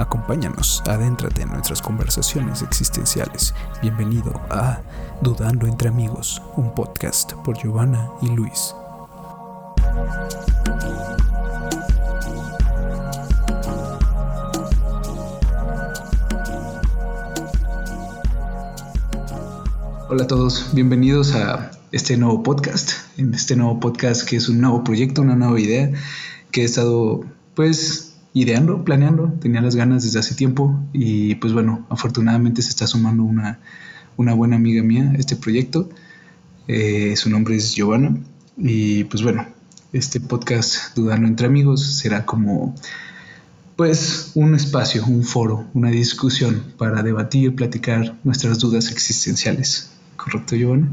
Acompáñanos, adéntrate en nuestras conversaciones existenciales. Bienvenido a Dudando entre Amigos, un podcast por Giovanna y Luis. Hola a todos, bienvenidos a este nuevo podcast, en este nuevo podcast que es un nuevo proyecto, una nueva idea que he estado pues ideando, planeando, tenía las ganas desde hace tiempo y pues bueno, afortunadamente se está sumando una, buena amiga mía a este proyecto, eh, su nombre es Giovanna y pues bueno, este podcast Dudando entre amigos será como pues un espacio, un foro, una discusión para debatir, platicar nuestras dudas existenciales. ¿Correcto, Giovanna?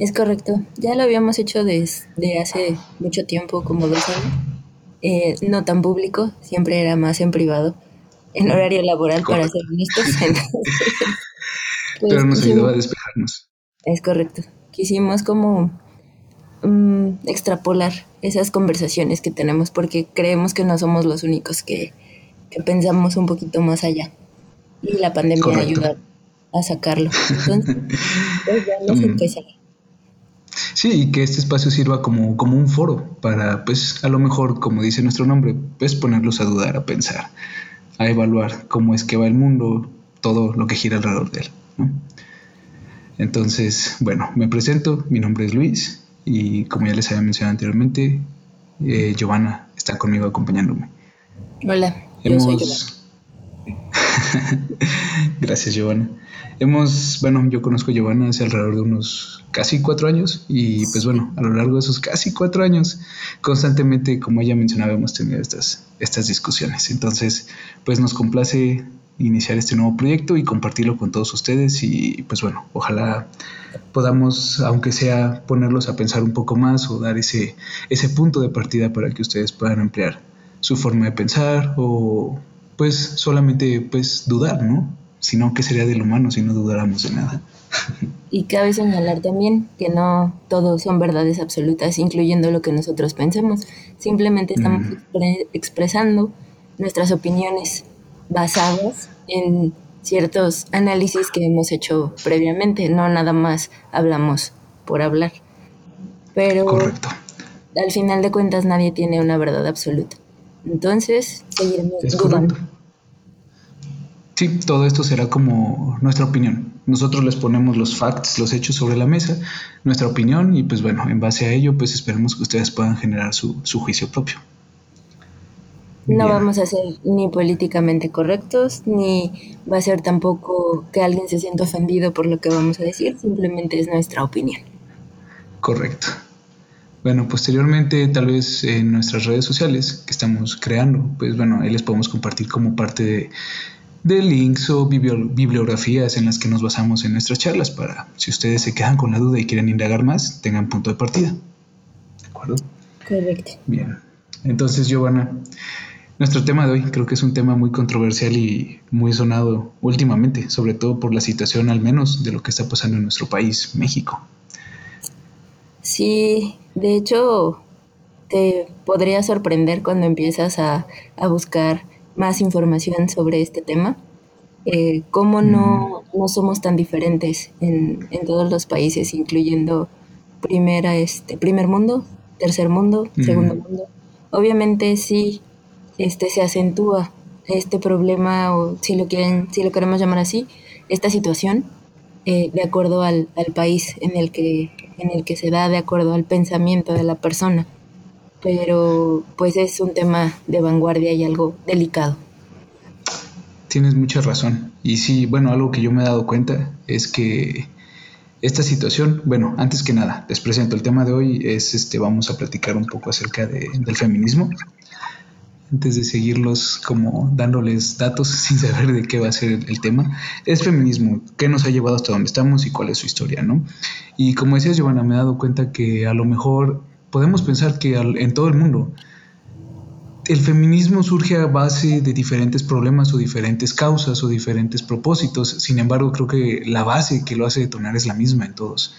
Es correcto. Ya lo habíamos hecho desde hace mucho tiempo, como dos años. Eh, no tan público, siempre era más en privado, en horario laboral, para ser honestos. Pero nos ayudó a despejarnos. Es correcto. Quisimos como mm, extrapolar esas conversaciones que tenemos porque creemos que no somos los únicos que, que pensamos un poquito más allá. Y la pandemia ayuda a sacarlo. Entonces, pues ya nos mm. Sí, y que este espacio sirva como, como un foro para, pues, a lo mejor, como dice nuestro nombre, pues ponerlos a dudar, a pensar, a evaluar cómo es que va el mundo, todo lo que gira alrededor de él. Entonces, bueno, me presento, mi nombre es Luis y como ya les había mencionado anteriormente, eh, Giovanna está conmigo acompañándome. Hola, yo soy Gracias, Giovanna. Hemos, bueno, yo conozco a Giovanna hace alrededor de unos casi cuatro años y pues bueno, a lo largo de esos casi cuatro años, constantemente, como ella mencionaba, hemos tenido estas, estas discusiones. Entonces, pues nos complace iniciar este nuevo proyecto y compartirlo con todos ustedes y pues bueno, ojalá podamos, aunque sea ponerlos a pensar un poco más o dar ese, ese punto de partida para que ustedes puedan ampliar su forma de pensar o pues solamente pues dudar, ¿no? Sino que sería del humano si no dudáramos de nada. Y cabe señalar también que no todos son verdades absolutas, incluyendo lo que nosotros pensemos. Simplemente estamos mm. expresando nuestras opiniones basadas en ciertos análisis que hemos hecho previamente, no nada más hablamos por hablar. Pero Correcto. al final de cuentas nadie tiene una verdad absoluta. Entonces, seguiremos dudando. Sí, todo esto será como nuestra opinión. Nosotros les ponemos los facts, los hechos sobre la mesa, nuestra opinión y pues bueno, en base a ello pues esperemos que ustedes puedan generar su, juicio propio. No vamos a ser ni políticamente correctos, ni va a ser tampoco que alguien se sienta ofendido por lo que vamos a decir, simplemente es nuestra opinión. Correcto. Bueno, posteriormente, tal vez en nuestras redes sociales que estamos creando, pues bueno, ahí les podemos compartir como parte de, links o bibliografías en las que nos basamos en nuestras charlas para, si ustedes se quedan con la duda y quieren indagar más, tengan punto de partida. ¿De acuerdo? Correcto. Bien. Entonces, Giovanna, nuestro tema de hoy creo que es un tema muy controversial y muy sonado últimamente, sobre todo por la situación al menos de lo que está pasando en nuestro país, México. Sí, de hecho, te podría sorprender cuando empiezas a, buscar más información sobre este tema. Eh, cómo no, no, somos tan diferentes en, en, todos los países, incluyendo primera, este, primer mundo, tercer mundo, segundo mundo. Obviamente sí este, se acentúa este problema, o si lo quieren, si lo queremos llamar así, esta situación, eh, de acuerdo al, al, país en el que en el que se da de acuerdo al pensamiento de la persona. Pero pues es un tema de vanguardia y algo delicado. Tienes mucha razón. Y sí, bueno, algo que yo me he dado cuenta es que esta situación, bueno, antes que nada, les presento el tema de hoy, es este, vamos a platicar un poco acerca del feminismo antes de seguirlos como dándoles datos sin saber de qué va a ser el, tema, es feminismo, qué nos ha llevado hasta donde estamos y cuál es su historia, ¿no? Y como decías, Giovanna, me he dado cuenta que a lo mejor podemos pensar que en todo el mundo el feminismo surge a base de diferentes problemas o diferentes causas o diferentes propósitos, sin embargo creo que la base que lo hace detonar es la misma en todos.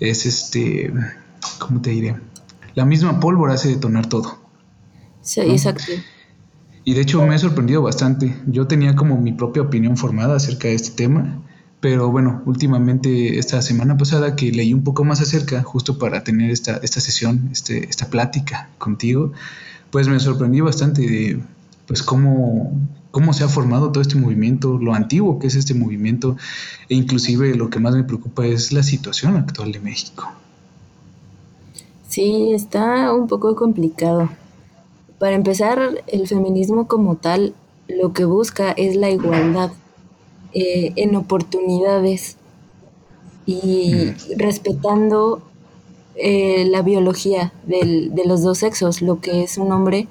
Es este, ¿cómo te diré? La misma pólvora hace detonar todo Sí, exacto. Y de hecho me ha sorprendido bastante. Yo tenía como mi propia opinión formada acerca de este tema, pero bueno, últimamente esta semana pasada que leí un poco más acerca, justo para tener esta, esta sesión, este, esta plática contigo, pues me sorprendí bastante de pues cómo, cómo se ha formado todo este movimiento, lo antiguo que es este movimiento, e inclusive lo que más me preocupa es la situación actual de México. Sí, está un poco complicado. Para empezar, el feminismo como tal lo que busca es la igualdad eh, en oportunidades y mm. respetando eh, la biología del, de los dos sexos, lo que es un hombre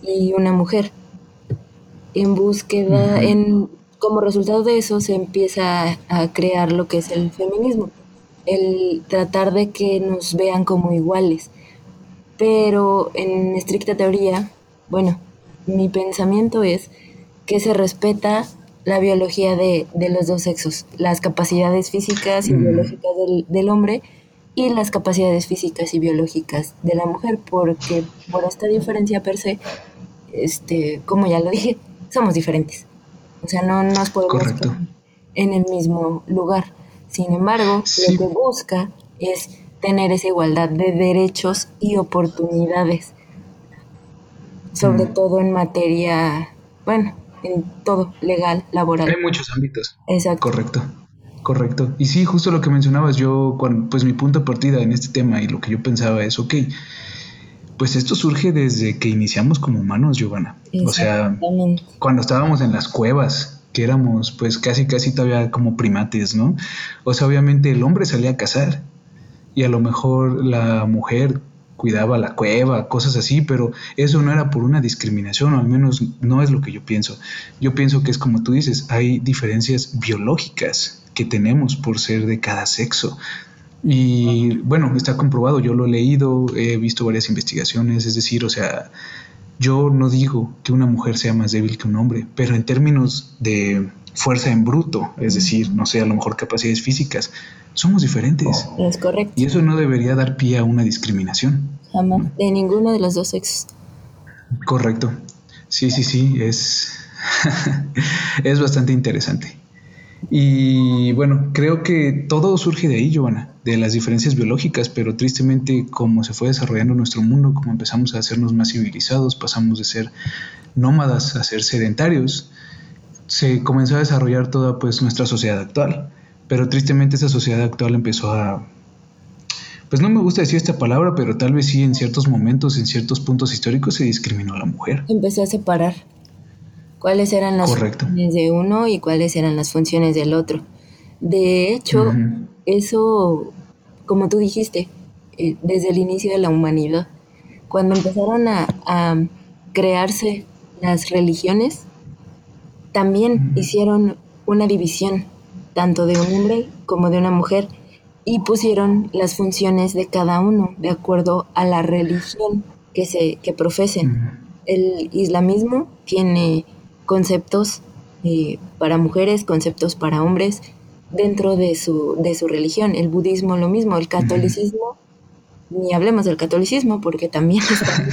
y una mujer. En búsqueda, en, como resultado de eso se empieza a crear lo que es el feminismo, el tratar de que nos vean como iguales pero en estricta teoría, bueno, mi pensamiento es que se respeta la biología de, los dos sexos, las capacidades físicas y mm. biológicas del, hombre y las capacidades físicas y biológicas de la mujer, porque por esta diferencia per se, este, como ya lo dije, somos diferentes. O sea, no nos podemos en el mismo lugar. Sin embargo, lo que busca es tener esa igualdad de derechos y oportunidades, sobre mm. todo en materia, bueno, en todo, legal, laboral. Hay muchos ámbitos. Exacto. Correcto. Correcto. Y sí, justo lo que mencionabas, yo, pues mi punto de partida en este tema y lo que yo pensaba es, ok, pues esto surge desde que iniciamos como humanos, Giovanna. O sea, cuando estábamos en las cuevas, que éramos pues casi, casi todavía como primates, ¿no? O sea, obviamente el hombre salía a cazar y a lo mejor la mujer cuidaba la cueva, cosas así, pero eso no era por una discriminación, o al menos no es lo que yo pienso. Yo pienso que es como tú dices, hay diferencias biológicas que tenemos por ser de cada sexo. Y bueno, está comprobado, yo lo he leído, he visto varias investigaciones, es decir, o sea, yo no digo que una mujer sea más débil que un hombre, pero en términos de fuerza en bruto, es decir, no sé, a lo mejor capacidades físicas, somos diferentes. Es correcto. Y eso no debería dar pie a una discriminación. Jamás, de ninguno de los dos sexos. Correcto. Sí, sí, sí, es, es bastante interesante. Y bueno, creo que todo surge de ahí, Joana, de las diferencias biológicas, pero tristemente como se fue desarrollando nuestro mundo, como empezamos a hacernos más civilizados, pasamos de ser nómadas a ser sedentarios, se comenzó a desarrollar toda pues nuestra sociedad actual. Pero tristemente esa sociedad actual empezó a... Pues no me gusta decir esta palabra, pero tal vez sí en ciertos momentos, en ciertos puntos históricos se discriminó a la mujer. Empezó a separar cuáles eran las funciones de uno y cuáles eran las funciones del otro. De hecho, eso, como tú dijiste, eh, desde el inicio de la humanidad, cuando empezaron a, a crearse las religiones, también hicieron una división, tanto de un hombre como de una mujer, y pusieron las funciones de cada uno de acuerdo a la religión que, se, que profesen. El islamismo tiene conceptos eh, para mujeres, conceptos para hombres dentro de su, de su religión. El budismo lo mismo, el catolicismo, ni hablemos del catolicismo porque también está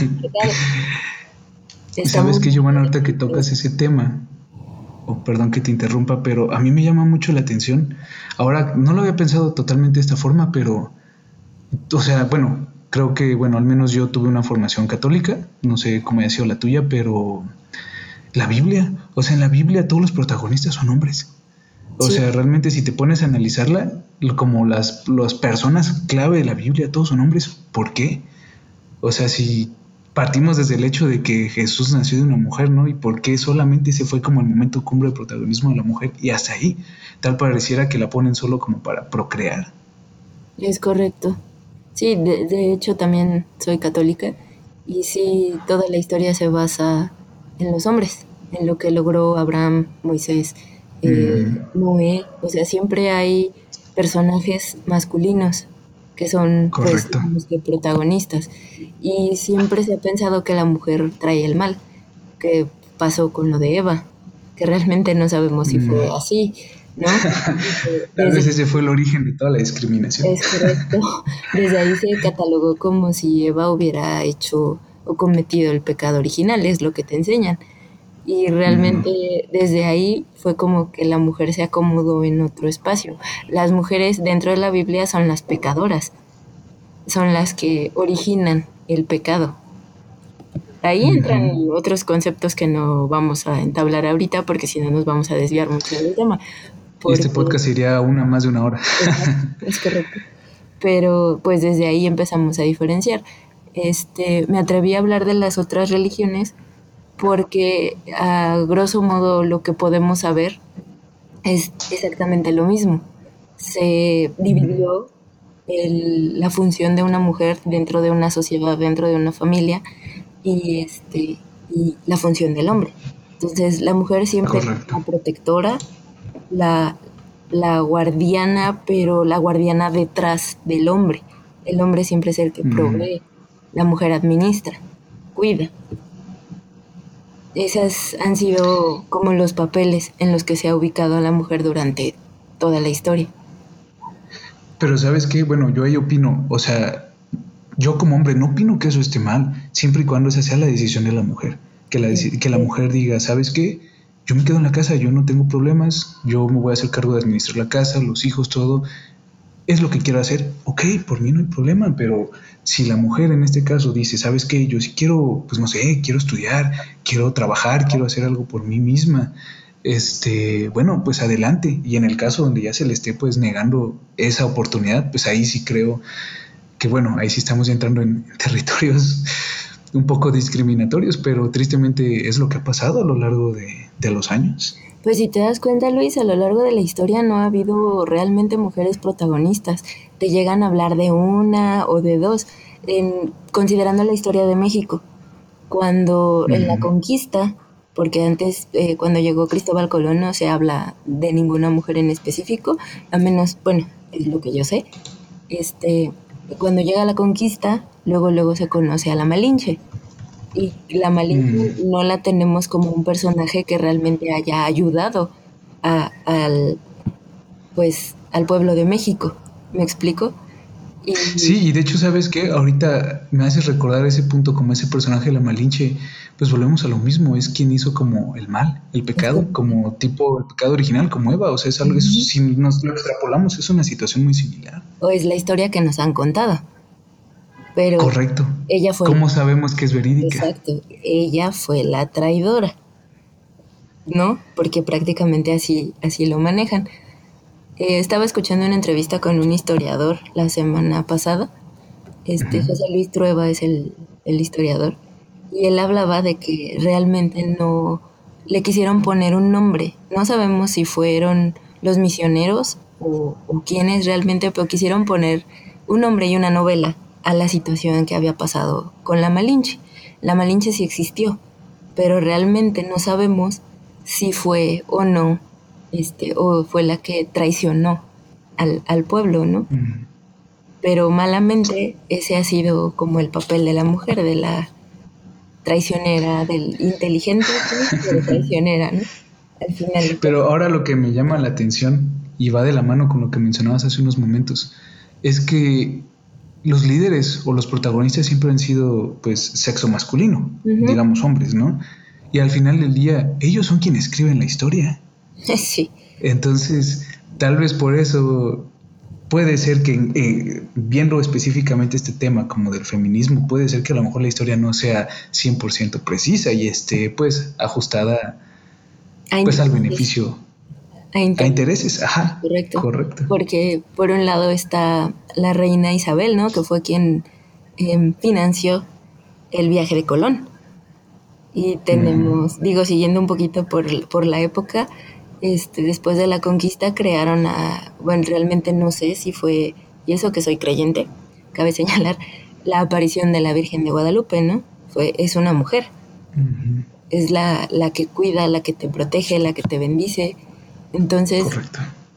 ¿Sabes qué, Giovanna, ahorita que tocas ese tema? Perdón que te interrumpa, pero a mí me llama mucho la atención. Ahora, no lo había pensado totalmente de esta forma, pero, o sea, bueno, creo que, bueno, al menos yo tuve una formación católica, no sé cómo ha sido la tuya, pero la Biblia, o sea, en la Biblia todos los protagonistas son hombres. O sea, realmente si te pones a analizarla, como las, las personas clave de la Biblia, todos son hombres, ¿por qué? O sea, si partimos desde el hecho de que Jesús nació de una mujer, ¿no? Y por qué solamente ese fue como el momento cumbre de protagonismo de la mujer y hasta ahí, tal pareciera que la ponen solo como para procrear. Es correcto. Sí, de, hecho también soy católica y sí, toda la historia se basa en los hombres, en lo que logró Abraham, Moisés, eh, mm. Noé, o sea, siempre hay personajes masculinos que son pues, los protagonistas. Y siempre se ha pensado que la mujer trae el mal, que pasó con lo de Eva, que realmente no sabemos si fue mm. así, ¿no? Tal vez ese fue el origen de toda la discriminación. Es correcto. Desde ahí se catalogó como si Eva hubiera hecho o cometido el pecado original, es lo que te enseñan. Y realmente desde ahí fue como que la mujer se acomodó en otro espacio. Las mujeres dentro de la Biblia son las pecadoras, son las que originan el pecado. Ahí entran otros conceptos que no vamos a entablar ahorita porque si no nos vamos a desviar mucho del tema. Este podcast iría una más de una hora. Es, correcto. Pero pues desde ahí empezamos a diferenciar. Este, me atreví a hablar de las otras religiones porque a grosso modo lo que podemos saber es exactamente lo mismo. Se dividió la función de una mujer dentro de una sociedad, dentro de una familia y, este, y la función del hombre. Entonces la mujer siempre es la protectora, la, la guardiana, pero la guardiana detrás del hombre. El hombre siempre es el que provee, la mujer administra, cuida. Esas han sido como los papeles en los que se ha ubicado a la mujer durante toda la historia. Pero sabes qué, bueno, yo ahí opino, o sea, yo como hombre no opino que eso esté mal, siempre y cuando esa sea la decisión de la mujer. Que la, que la mujer diga, ¿sabes qué? Yo me quedo en la casa, yo no tengo problemas, yo me voy a hacer cargo de administrar la casa, los hijos, todo. Es lo que quiero hacer. Ok, por mí no hay problema, pero si la mujer en este caso dice, ¿sabes qué? Yo sí quiero, pues no sé, quiero estudiar, quiero trabajar, quiero hacer algo por mí misma, este, bueno, pues adelante. Y en el caso donde ya se le esté pues negando esa oportunidad, pues ahí sí creo que bueno, ahí sí estamos entrando en territorios un poco discriminatorios, pero tristemente es lo que ha pasado a lo largo de, de los años. Pues si te das cuenta, Luis, a lo largo de la historia no ha habido realmente mujeres protagonistas. Te llegan a hablar de una o de dos, en, considerando la historia de México. Cuando en la conquista, porque antes, eh, cuando llegó Cristóbal Colón, no se habla de ninguna mujer en específico, a menos, bueno, es lo que yo sé. Este, cuando llega la conquista, luego, luego se conoce a la Malinche y la Malinche mm. no la tenemos como un personaje que realmente haya ayudado a, al pues al pueblo de México. ¿Me explico? Sí, y de hecho, ¿sabes qué? Ahorita me haces recordar ese punto como ese personaje de la Malinche, pues volvemos a lo mismo, es quien hizo como el mal, el pecado, como tipo el pecado original, como Eva, o sea, es algo, si nos lo extrapolamos, es una situación muy similar. O es la historia que nos han contado. Pero Correcto. Ella fue. ¿Cómo sabemos que es verídica? Exacto. Ella fue la traidora. ¿No? Porque prácticamente así, así lo manejan. Eh, estaba escuchando una entrevista con un historiador la semana pasada. Este, José Luis Trueba es el, historiador. Y él hablaba de que realmente no le quisieron poner un nombre. No sabemos si fueron los misioneros o, o quiénes realmente, pero quisieron poner un nombre y una novela a la situación que había pasado con la Malinche. La Malinche sí existió, pero realmente no sabemos si fue o no, este, o fue la que traicionó al, pueblo, ¿no? Pero malamente ese ha sido como el papel de la mujer, de la traicionera, del inteligente, pero traicionera, ¿no? Al final. Pero ahora lo que me llama la atención y va de la mano con lo que mencionabas hace unos momentos, es que los líderes o los protagonistas siempre han sido pues sexo masculino, digamos hombres, ¿no? Y al final del día ellos son quienes escriben la historia. Sí. Entonces, tal vez por eso puede ser que eh, viendo específicamente este tema como del feminismo, puede ser que a lo mejor la historia no sea 100% precisa y esté pues ajustada pues al beneficio a, intereses, ajá. Correcto. Correcto. Porque por un lado está la reina Isabel, ¿no? Que fue quien em, financió el viaje de Colón. Y tenemos, digo, siguiendo un poquito por, por la época, este, después de la conquista crearon a, bueno, realmente no sé si fue, y eso que soy creyente, cabe señalar, la aparición de la Virgen de Guadalupe, ¿no? Fue, es una mujer. Es la, la que cuida, la que te protege, la que te bendice, entonces,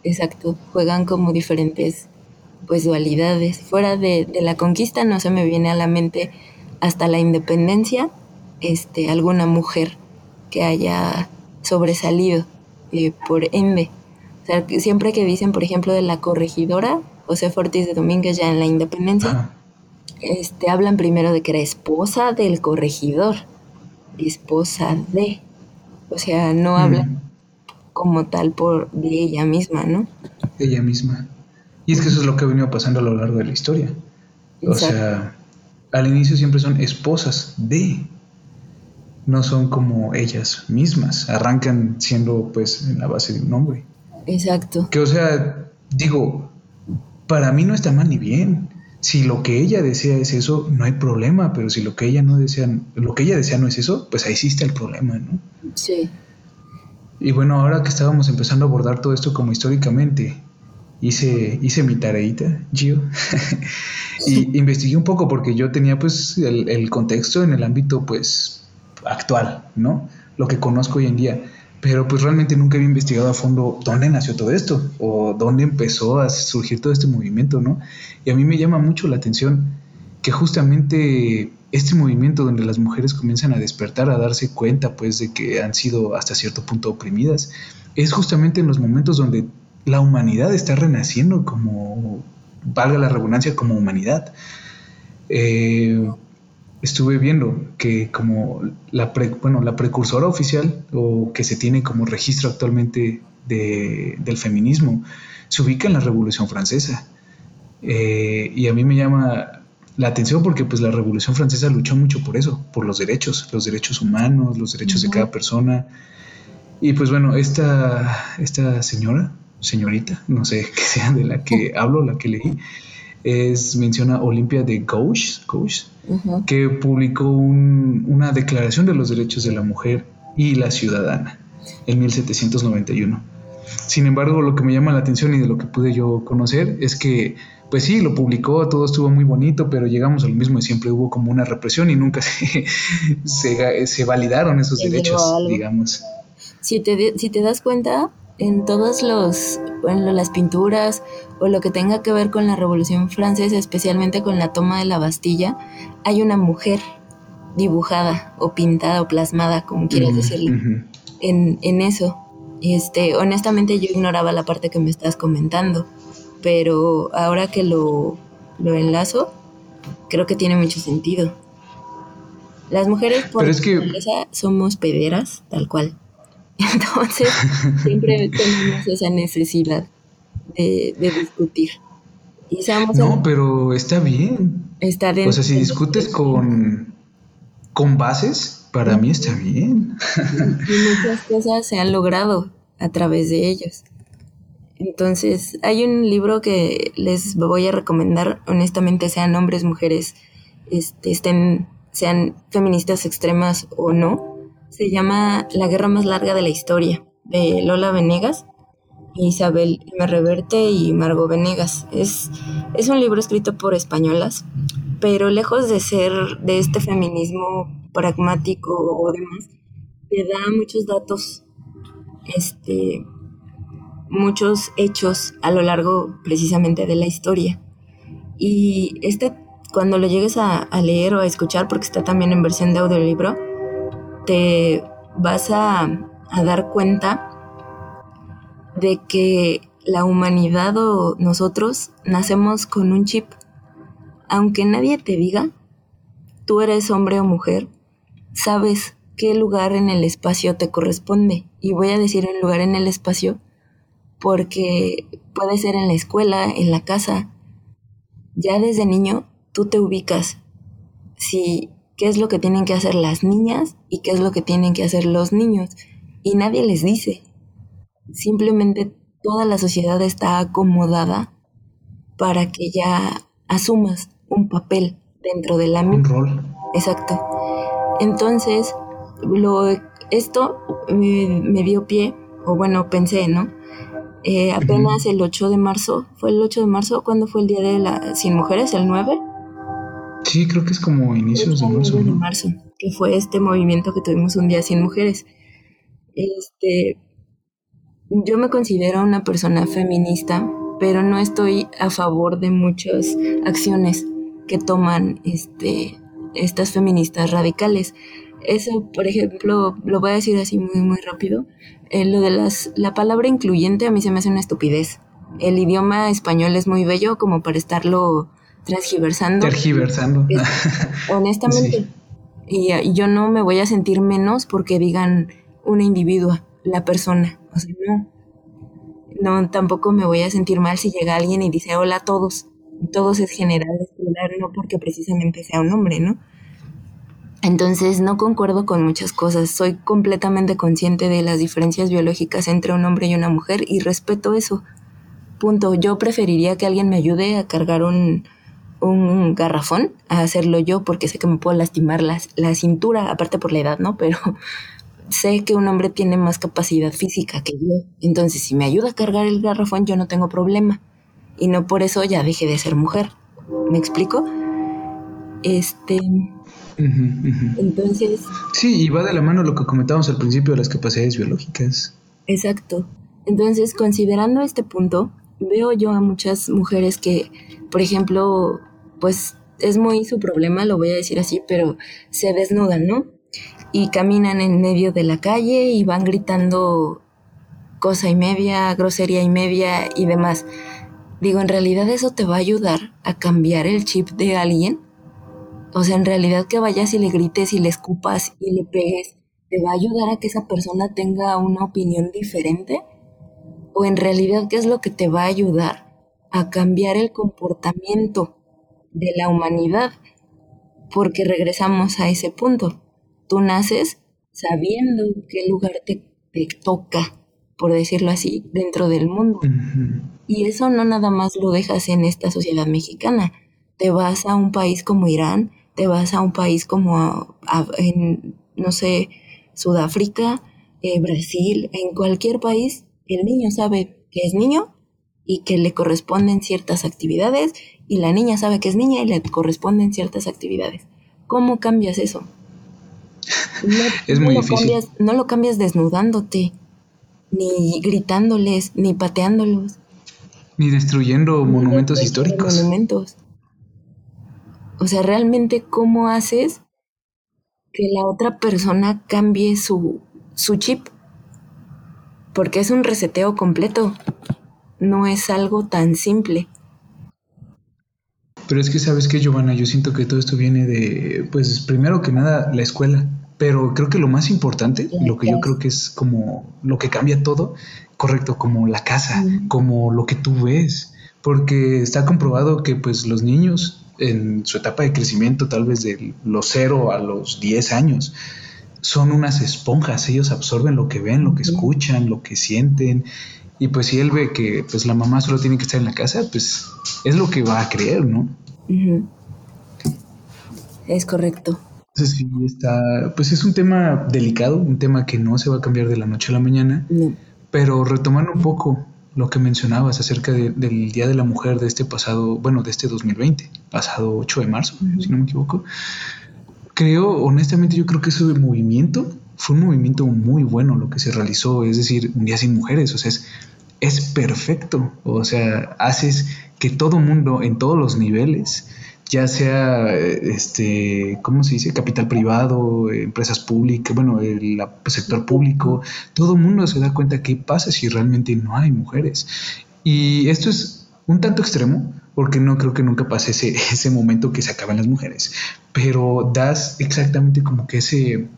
exacto, juegan como diferentes pues dualidades. Fuera de, la conquista no se me viene a la mente hasta la independencia, este, alguna mujer que haya sobresalido eh, por ende. O sea, siempre que dicen, por ejemplo, de la corregidora, José Fortis de Domínguez ya en la independencia, este, hablan primero de que era esposa del corregidor, esposa de, O sea, no habla como tal por de ella misma, ¿no? Ella misma. Y es que eso es lo que ha venido pasando a lo largo de la historia. O sea, al inicio siempre son esposas de, no son como ellas mismas, arrancan siendo pues en la base de un hombre. Exacto. Que o sea, digo, para mí no está mal ni bien. Si lo que ella desea es eso, no hay problema, pero si lo que ella no desea, lo que ella desea no es eso, pues ahí existe el problema, ¿no? Sí. Y bueno, ahora que estábamos empezando a abordar todo esto como históricamente, hice, hice mi tareita, Gio, y investigué un poco porque yo tenía pues el, el, contexto en el ámbito pues actual, ¿no? Lo que conozco hoy en día. Pero pues realmente nunca había investigado a fondo dónde nació todo esto o dónde empezó a surgir todo este movimiento, ¿no? Y a mí me llama mucho la atención que justamente este movimiento donde las mujeres comienzan a despertar, a darse cuenta pues de que han sido hasta cierto punto oprimidas, es justamente en los momentos donde la humanidad está renaciendo como, valga la redundancia, como humanidad. Eh, estuve viendo que como la, bueno, la precursora oficial o que se tiene como registro actualmente del feminismo se ubica en la Revolución Francesa. Eh, y a mí me llama la atención porque pues la Revolución Francesa luchó mucho por eso, por los derechos, los derechos humanos, los derechos de cada persona. Y pues bueno, esta, esta señora, señorita, no sé qué sea de la que hablo, la que leí, es, menciona Olimpia de Gauche, que publicó una declaración de los derechos de la mujer y la ciudadana en 1791. Sin embargo, lo que me llama la atención y de lo que pude yo conocer es que, pues sí, lo publicó, todo estuvo muy bonito, pero llegamos al mismo y siempre hubo como una represión y nunca se, se, validaron esos derechos, digamos. Si te, si te das cuenta, en todas los, las pinturas o lo que tenga que ver con la Revolución Francesa, especialmente con la toma de la Bastilla, hay una mujer dibujada o pintada o plasmada, como quieras decirlo, en, en, eso. Este, honestamente yo ignoraba la parte que me estás comentando, pero ahora que lo, lo enlazo, creo que tiene mucho sentido. Las mujeres por es que... somos pederas, tal cual. Entonces, siempre tenemos esa necesidad de, discutir. no, pero está bien. Está o sea, si discutes con, con bases, para mí está bien. Y muchas cosas se han logrado a través de ellos. Entonces, hay un libro que les voy a recomendar, honestamente, sean hombres, mujeres, este, estén, sean feministas extremas o no, se llama La guerra más larga de la historia, de Lola Venegas, Isabel M. Reverte y Margot Venegas. Es, es un libro escrito por españolas, pero lejos de ser de este feminismo pragmático o demás, te da muchos datos, este, muchos hechos a lo largo precisamente de la historia. Y este, cuando lo llegues a, leer o a escuchar, porque está también en versión de audiolibro, te vas a, dar cuenta de que la humanidad o nosotros nacemos con un chip. Aunque nadie te diga, tú eres hombre o mujer, sabes qué lugar en el espacio te corresponde. Y voy a decir un lugar en el espacio porque puede ser en la escuela, en la casa. Ya desde niño tú te ubicas. Si qué es lo que tienen que hacer las niñas y qué es lo que tienen que hacer los niños. Y nadie les dice. Simplemente toda la sociedad está acomodada para que ya asumas un papel dentro de la Un rol. Exacto. Entonces, lo, esto me, dio pie, o bueno, pensé, ¿no? Eh, apenas el 8 de marzo, ¿fue el 8 de marzo? ¿Cuándo fue el Día de la Sin Mujeres? ¿El 9? Sí, creo que es como inicios de marzo. De marzo, que fue este movimiento que tuvimos un día sin mujeres. Este, yo me considero una persona feminista, pero no estoy a favor de muchas acciones que toman este, estas feministas radicales. Eso, por ejemplo, lo voy a decir así muy, muy rápido. Eh, lo de las, la palabra incluyente a mí se me hace una estupidez. El idioma español es muy bello como para estarlo transgiversando. Tergiversando. honestamente. Y, yo no me voy a sentir menos porque digan una individua, la persona. O sea, no. No, tampoco me voy a sentir mal si llega alguien y dice hola a todos. Todos es general, es plural, no porque precisamente sea un hombre, ¿no? Entonces no concuerdo con muchas cosas. Soy completamente consciente de las diferencias biológicas entre un hombre y una mujer y respeto eso. Punto. Yo preferiría que alguien me ayude a cargar un, un garrafón a hacerlo yo porque sé que me puedo lastimar la, la cintura, aparte por la edad, ¿no? Pero sé que un hombre tiene más capacidad física que yo. Entonces, si me ayuda a cargar el garrafón, yo no tengo problema. Y no por eso ya deje de ser mujer. ¿Me explico? Este. Entonces. Sí, y va de la mano lo que comentábamos al principio de las capacidades biológicas. Exacto. Entonces, considerando este punto, veo yo a muchas mujeres que, por ejemplo, pues es muy su problema, lo voy a decir así, pero se desnudan, ¿no? Y caminan en medio de la calle y van gritando cosa y media, grosería y media y demás. Digo, ¿en realidad eso te va a ayudar a cambiar el chip de alguien? O sea, en realidad que vayas y le grites y le escupas y le pegues, ¿te va a ayudar a que esa persona tenga una opinión diferente? ¿O en realidad qué es lo que te va a ayudar a cambiar el comportamiento de la humanidad, porque regresamos a ese punto. Tú naces sabiendo qué lugar te, toca, por decirlo así, dentro del mundo. Y eso no nada más lo dejas en esta sociedad mexicana. Te vas a un país como Irán, te vas a un país como, en, no sé, Sudáfrica, eh, Brasil, en cualquier país, el niño sabe que es niño y que le corresponden ciertas actividades y la niña sabe que es niña y le corresponden ciertas actividades. ¿Cómo cambias eso? es muy difícil. no lo cambias desnudándote, ni gritándoles, ni pateándolos. Ni destruyendo monumentos históricos. Monumentos. O sea, realmente, ¿cómo haces que la otra persona cambie su, su chip? Porque es un reseteo completo no es algo tan simple. Pero es que sabes que, Giovanna, yo siento que todo esto viene de, pues primero que nada, la escuela. Pero creo que lo más importante, lo que yo creo que es como lo que cambia todo, correcto, como la casa, como lo que tú ves. Porque está comprobado que pues los niños en su etapa de crecimiento, tal vez de los 0 a los 10 años, son unas esponjas, ellos absorben lo que ven, lo que escuchan, lo que sienten. Y pues si él ve que pues la mamá solo tiene que estar en la casa, pues es lo que va a creer, ¿no? Es correcto. Entonces sí, está, pues es un tema delicado, un tema que no se va a cambiar de la noche a la mañana, pero retomando un poco lo que mencionabas acerca del Día de la Mujer de este pasado, bueno, de este 2020, pasado 8 de marzo, si no me equivoco, creo, honestamente yo creo que ese movimiento fue un movimiento muy bueno lo que se realizó, es decir, un día sin mujeres, o sea, es es perfecto. O sea, haces que todo mundo en todos los niveles, ya sea, este, ¿cómo se dice? Capital privado, empresas públicas, bueno, el sector público, todo el mundo se da cuenta qué pasa si realmente no hay mujeres. Y esto es un tanto extremo, porque no creo que nunca pase ese, ese momento que se acaban las mujeres, pero das exactamente como que ese,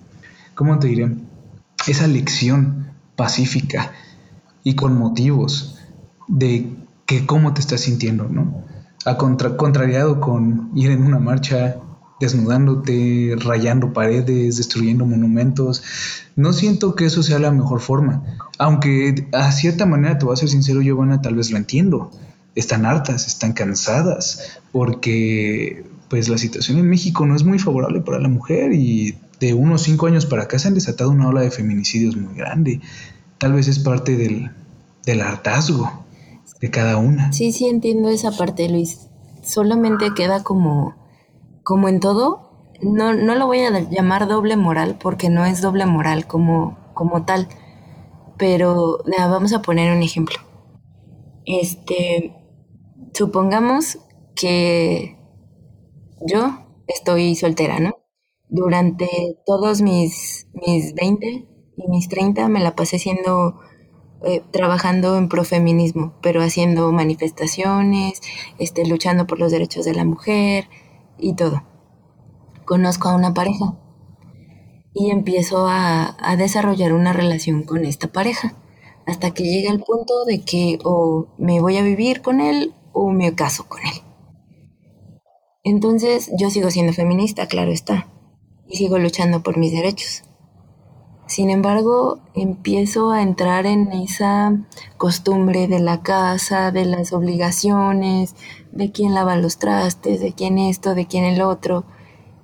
¿cómo te diré? Esa lección pacífica y con motivos de que cómo te estás sintiendo, ¿no? A contra, contrariado con ir en una marcha desnudándote, rayando paredes, destruyendo monumentos. No siento que eso sea la mejor forma. Aunque a cierta manera, te voy a ser sincero, Giovanna, tal vez lo entiendo. Están hartas, están cansadas, porque pues la situación en México no es muy favorable para la mujer y de unos cinco años para acá se han desatado una ola de feminicidios muy grande tal vez es parte del, hartazgo de cada una. Sí, sí entiendo esa parte, Luis. Solamente queda como, como en todo, no, no lo voy a llamar doble moral porque no es doble moral como, como tal. Pero vamos a poner un ejemplo. Este, supongamos que yo estoy soltera, ¿no? Durante todos mis, mis 20, y mis 30 me la pasé siendo, eh, trabajando en profeminismo, pero haciendo manifestaciones, este, luchando por los derechos de la mujer y todo. Conozco a una pareja y empiezo a, a desarrollar una relación con esta pareja hasta que llega el punto de que o me voy a vivir con él o me caso con él. Entonces yo sigo siendo feminista, claro está, y sigo luchando por mis derechos. Sin embargo, empiezo a entrar en esa costumbre de la casa, de las obligaciones, de quién lava los trastes, de quién esto, de quién el otro.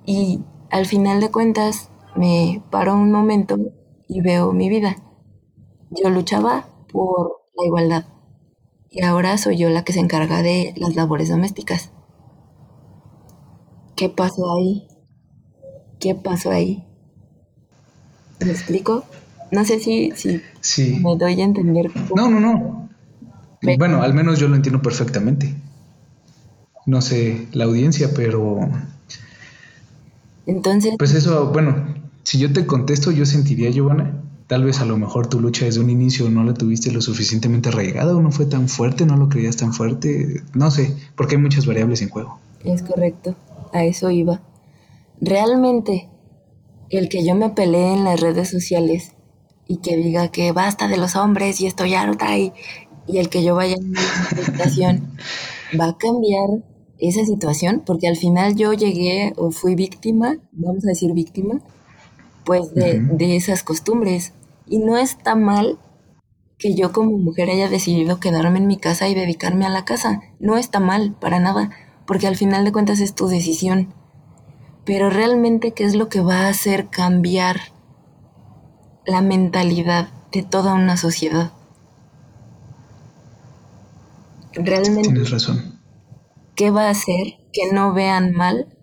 Y al final de cuentas me paro un momento y veo mi vida. Yo luchaba por la igualdad y ahora soy yo la que se encarga de las labores domésticas. ¿Qué pasó ahí? ¿Qué pasó ahí? ¿Me explico? No sé si, si me doy a entender. No, no, no. Bueno, al menos yo lo entiendo perfectamente. No sé la audiencia, pero... Entonces... Pues eso, bueno, si yo te contesto, yo sentiría, Giovanna, tal vez a lo mejor tu lucha desde un inicio no la tuviste lo suficientemente arraigada o no fue tan fuerte, no lo creías tan fuerte, no sé, porque hay muchas variables en juego. Es correcto, a eso iba. Realmente el que yo me pelee en las redes sociales y que diga que basta de los hombres y esto ya no está ahí, y el que yo vaya a una manifestación va a cambiar esa situación, porque al final yo llegué o fui víctima, vamos a decir víctima, pues de, de esas costumbres. Y no está mal que yo como mujer haya decidido quedarme en mi casa y dedicarme a la casa. No está mal, para nada, porque al final de cuentas es tu decisión pero realmente qué es lo que va a hacer cambiar la mentalidad de toda una sociedad. Realmente. Tienes razón. ¿Qué va a hacer que no vean mal?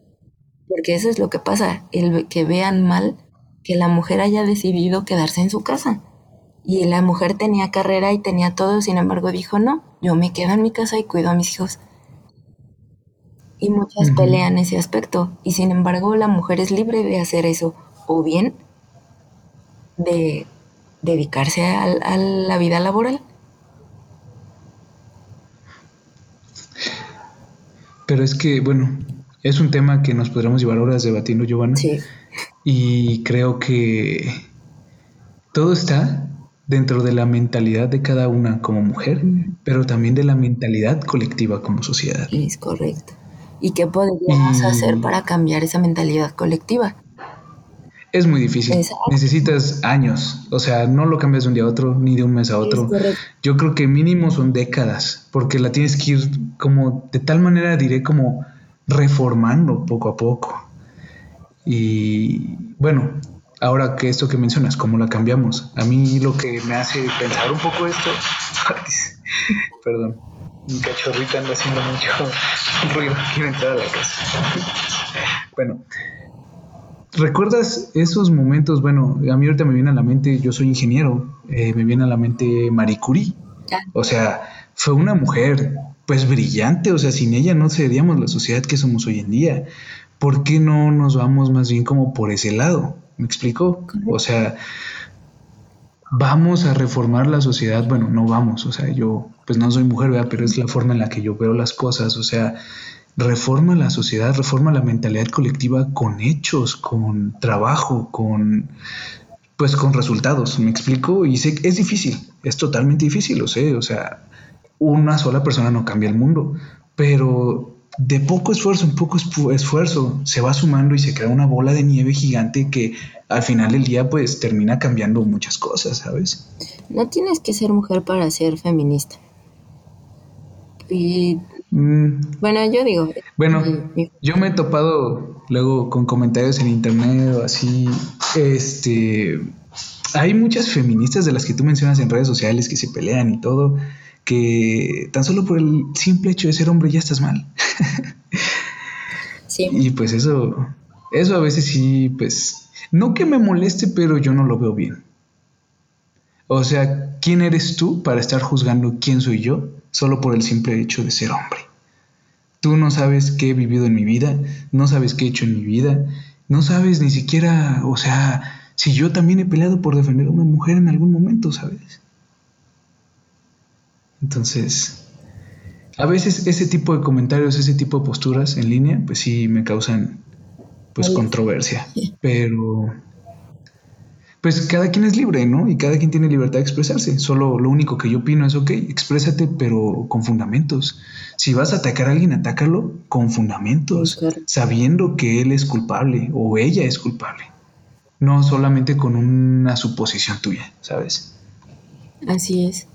Porque eso es lo que pasa, el que vean mal que la mujer haya decidido quedarse en su casa. Y la mujer tenía carrera y tenía todo, sin embargo dijo, no, yo me quedo en mi casa y cuido a mis hijos y muchas pelean ese aspecto y sin embargo la mujer es libre de hacer eso o bien de dedicarse a, la vida laboral. Pero es que, bueno, es un tema que nos podremos llevar horas debatiendo, Giovanna. Sí. Y creo que todo está dentro de la mentalidad de cada una como mujer, pero también de la mentalidad colectiva como sociedad. Es correcto y qué podríamos hacer para cambiar esa mentalidad colectiva. Es muy difícil. Necesitas años. O sea, no lo cambias de un día a otro, ni de un mes a otro. Yo creo que mínimo son décadas, porque la tienes que ir como, de tal manera diré como reformando poco a poco. Y bueno, ahora que esto que mencionas, ¿cómo la cambiamos? A mí lo que me hace pensar un poco esto, perdón, mi cachorrita anda haciendo mucho ruido, quiere entrar a la casa. bueno, ¿recuerdas esos momentos? Bueno, a mí ahorita me viene a la mente, yo soy ingeniero, eh, me viene a la mente Marie Curie. O sea, fue una mujer pues brillante, o sea, sin ella no seríamos la sociedad que somos hoy en día. ¿Por qué no nos vamos más bien como por ese lado? ¿Me explico? O sea, vamos a reformar la sociedad, bueno, no vamos, o sea, yo pues no soy mujer, ¿verdad? pero es la forma en la que yo veo las cosas, o sea, reforma la sociedad, reforma la mentalidad colectiva con hechos, con trabajo, con pues con resultados, ¿me explico? Y sé que es difícil, es totalmente difícil, lo sé, o sea, una sola persona no cambia el mundo, pero de poco esfuerzo en poco esfuerzo se va sumando y se crea una bola de nieve gigante que al final del día pues termina cambiando muchas cosas, ¿sabes? No tienes que ser mujer para ser feminista. Y mm. bueno, yo digo. Bueno, yo me he topado luego con comentarios en internet o así. Este. Hay muchas feministas de las que tú mencionas en redes sociales que se pelean y todo que tan solo por el simple hecho de ser hombre ya estás mal. sí. Y pues eso, eso a veces sí, pues, no que me moleste, pero yo no lo veo bien. O sea, ¿quién eres tú para estar juzgando quién soy yo solo por el simple hecho de ser hombre? Tú no sabes qué he vivido en mi vida, no sabes qué he hecho en mi vida, no sabes ni siquiera, o sea, si yo también he peleado por defender a una mujer en algún momento, ¿sabes? Entonces, a veces ese tipo de comentarios, ese tipo de posturas en línea, pues sí me causan pues controversia. Pero pues cada quien es libre, ¿no? Y cada quien tiene libertad de expresarse. Solo lo único que yo opino es, ok, exprésate, pero con fundamentos. Si vas a atacar a alguien, atácalo con fundamentos, sabiendo que él es culpable o ella es culpable. No solamente con una suposición tuya, ¿sabes? Así es.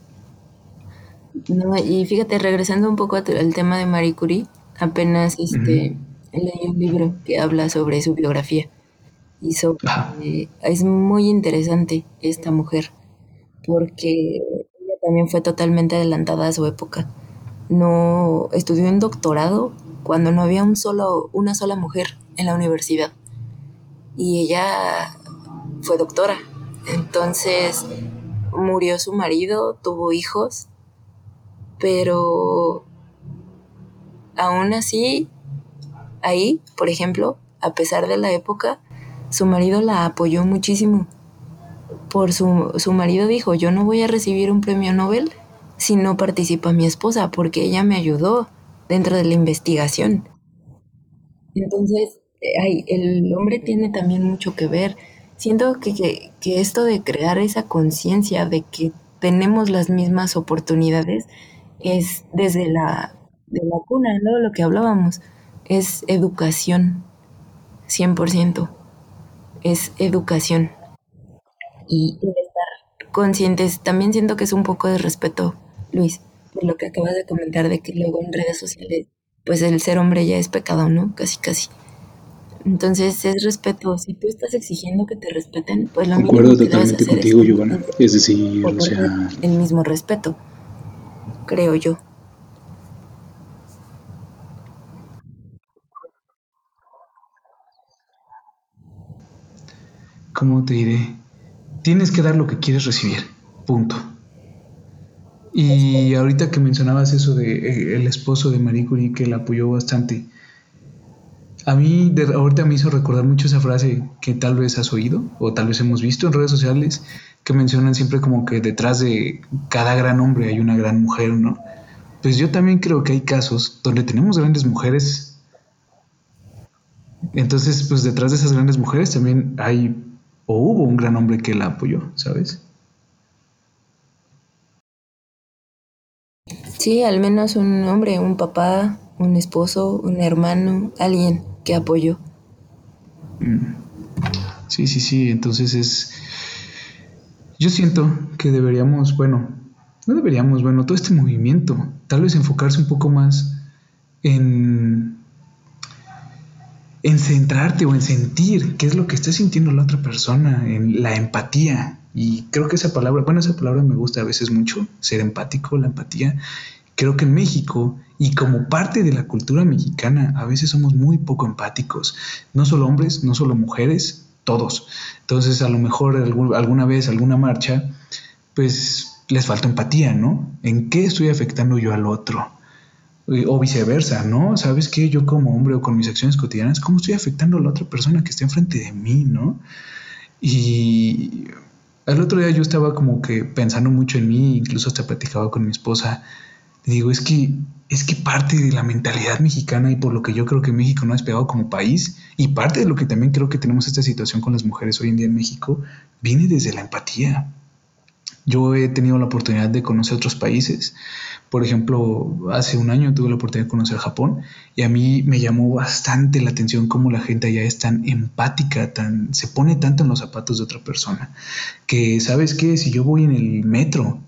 Y fíjate, regresando un poco al tema de Marie Curie, apenas este, leí un libro que habla sobre su biografía y sobre, es muy interesante esta mujer porque ella también fue totalmente adelantada a su época. No estudió en doctorado cuando no había un solo, una sola mujer en la universidad. Y ella fue doctora. Entonces murió su marido, tuvo hijos, pero aún así, ahí, por ejemplo, a pesar de la época, su marido la apoyó muchísimo. Por su, su marido dijo, yo no voy a recibir un premio Nobel si no participa mi esposa, porque ella me ayudó dentro de la investigación. Entonces, el hombre tiene también mucho que ver. Siento que, que esto de crear esa conciencia de que tenemos las mismas oportunidades es desde la, de la cuna, ¿no? Lo que hablábamos, es educación, 100% es educación. Y el estar conscientes, también siento que es un poco de respeto, Luis, por lo que acabas de comentar de que luego en redes sociales, pues el ser hombre ya es pecado, ¿no? Casi, casi. Entonces es respeto. Si tú estás exigiendo que te respeten, pues lo Concuerdo totalmente contigo, Giovanna. Es decir, o sea... El mismo respeto, creo yo. ¿cómo te diré? Tienes que dar lo que quieres recibir, punto. Y ahorita que mencionabas eso de eh, el esposo de Marie Curie que la apoyó bastante, a mí de, ahorita me hizo recordar mucho esa frase que tal vez has oído o tal vez hemos visto en redes sociales que mencionan siempre como que detrás de cada gran hombre hay una gran mujer, ¿no? Pues yo también creo que hay casos donde tenemos grandes mujeres. Entonces, pues detrás de esas grandes mujeres también hay o hubo un gran hombre que la apoyó, ¿sabes? Sí, al menos un hombre, un papá, un esposo, un hermano, alguien que apoyó. Mm. Sí, sí, sí, entonces es... Yo siento que deberíamos, bueno, no deberíamos, bueno, todo este movimiento, tal vez enfocarse un poco más en en centrarte o en sentir qué es lo que está sintiendo la otra persona, en la empatía. Y creo que esa palabra, bueno, esa palabra me gusta a veces mucho, ser empático, la empatía. Creo que en México y como parte de la cultura mexicana a veces somos muy poco empáticos, no solo hombres, no solo mujeres, todos. Entonces a lo mejor alguna vez, alguna marcha, pues les falta empatía, ¿no? ¿En qué estoy afectando yo al otro? o viceversa, ¿no? ¿Sabes qué? Yo como hombre o con mis acciones cotidianas, ¿cómo estoy afectando a la otra persona que está enfrente de mí, ¿no? Y el otro día yo estaba como que pensando mucho en mí, incluso hasta platicaba con mi esposa. Digo, es que, es que parte de la mentalidad mexicana y por lo que yo creo que México no ha despegado como país, y parte de lo que también creo que tenemos esta situación con las mujeres hoy en día en México, viene desde la empatía. Yo he tenido la oportunidad de conocer otros países. Por ejemplo, hace un año tuve la oportunidad de conocer Japón y a mí me llamó bastante la atención cómo la gente allá es tan empática, tan, se pone tanto en los zapatos de otra persona, que sabes que si yo voy en el metro,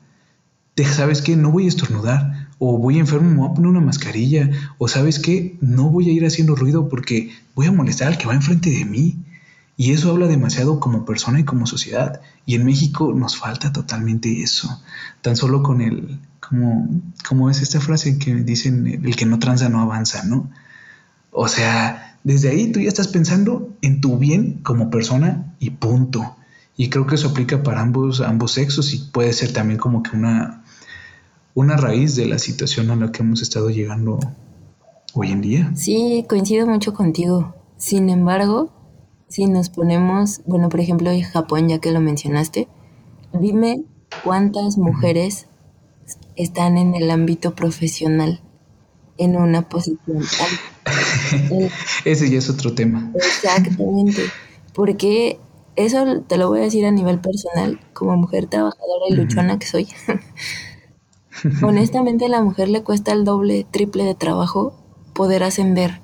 sabes que no voy a estornudar, o voy enfermo, me voy a poner una mascarilla, o sabes que no voy a ir haciendo ruido porque voy a molestar al que va enfrente de mí. Y eso habla demasiado como persona y como sociedad. Y en México nos falta totalmente eso. Tan solo con el, como, como es esta frase que dicen, el que no tranza no avanza, ¿no? O sea, desde ahí tú ya estás pensando en tu bien como persona y punto. Y creo que eso aplica para ambos, ambos sexos y puede ser también como que una, una raíz de la situación a la que hemos estado llegando hoy en día. Sí, coincido mucho contigo. Sin embargo, si nos ponemos, bueno, por ejemplo, en Japón, ya que lo mencionaste, dime cuántas mujeres están en el ámbito profesional en una posición Ese ya es otro tema. Exactamente, porque eso te lo voy a decir a nivel personal, como mujer trabajadora y luchona que soy. Honestamente, a la mujer le cuesta el doble, triple de trabajo poder ascender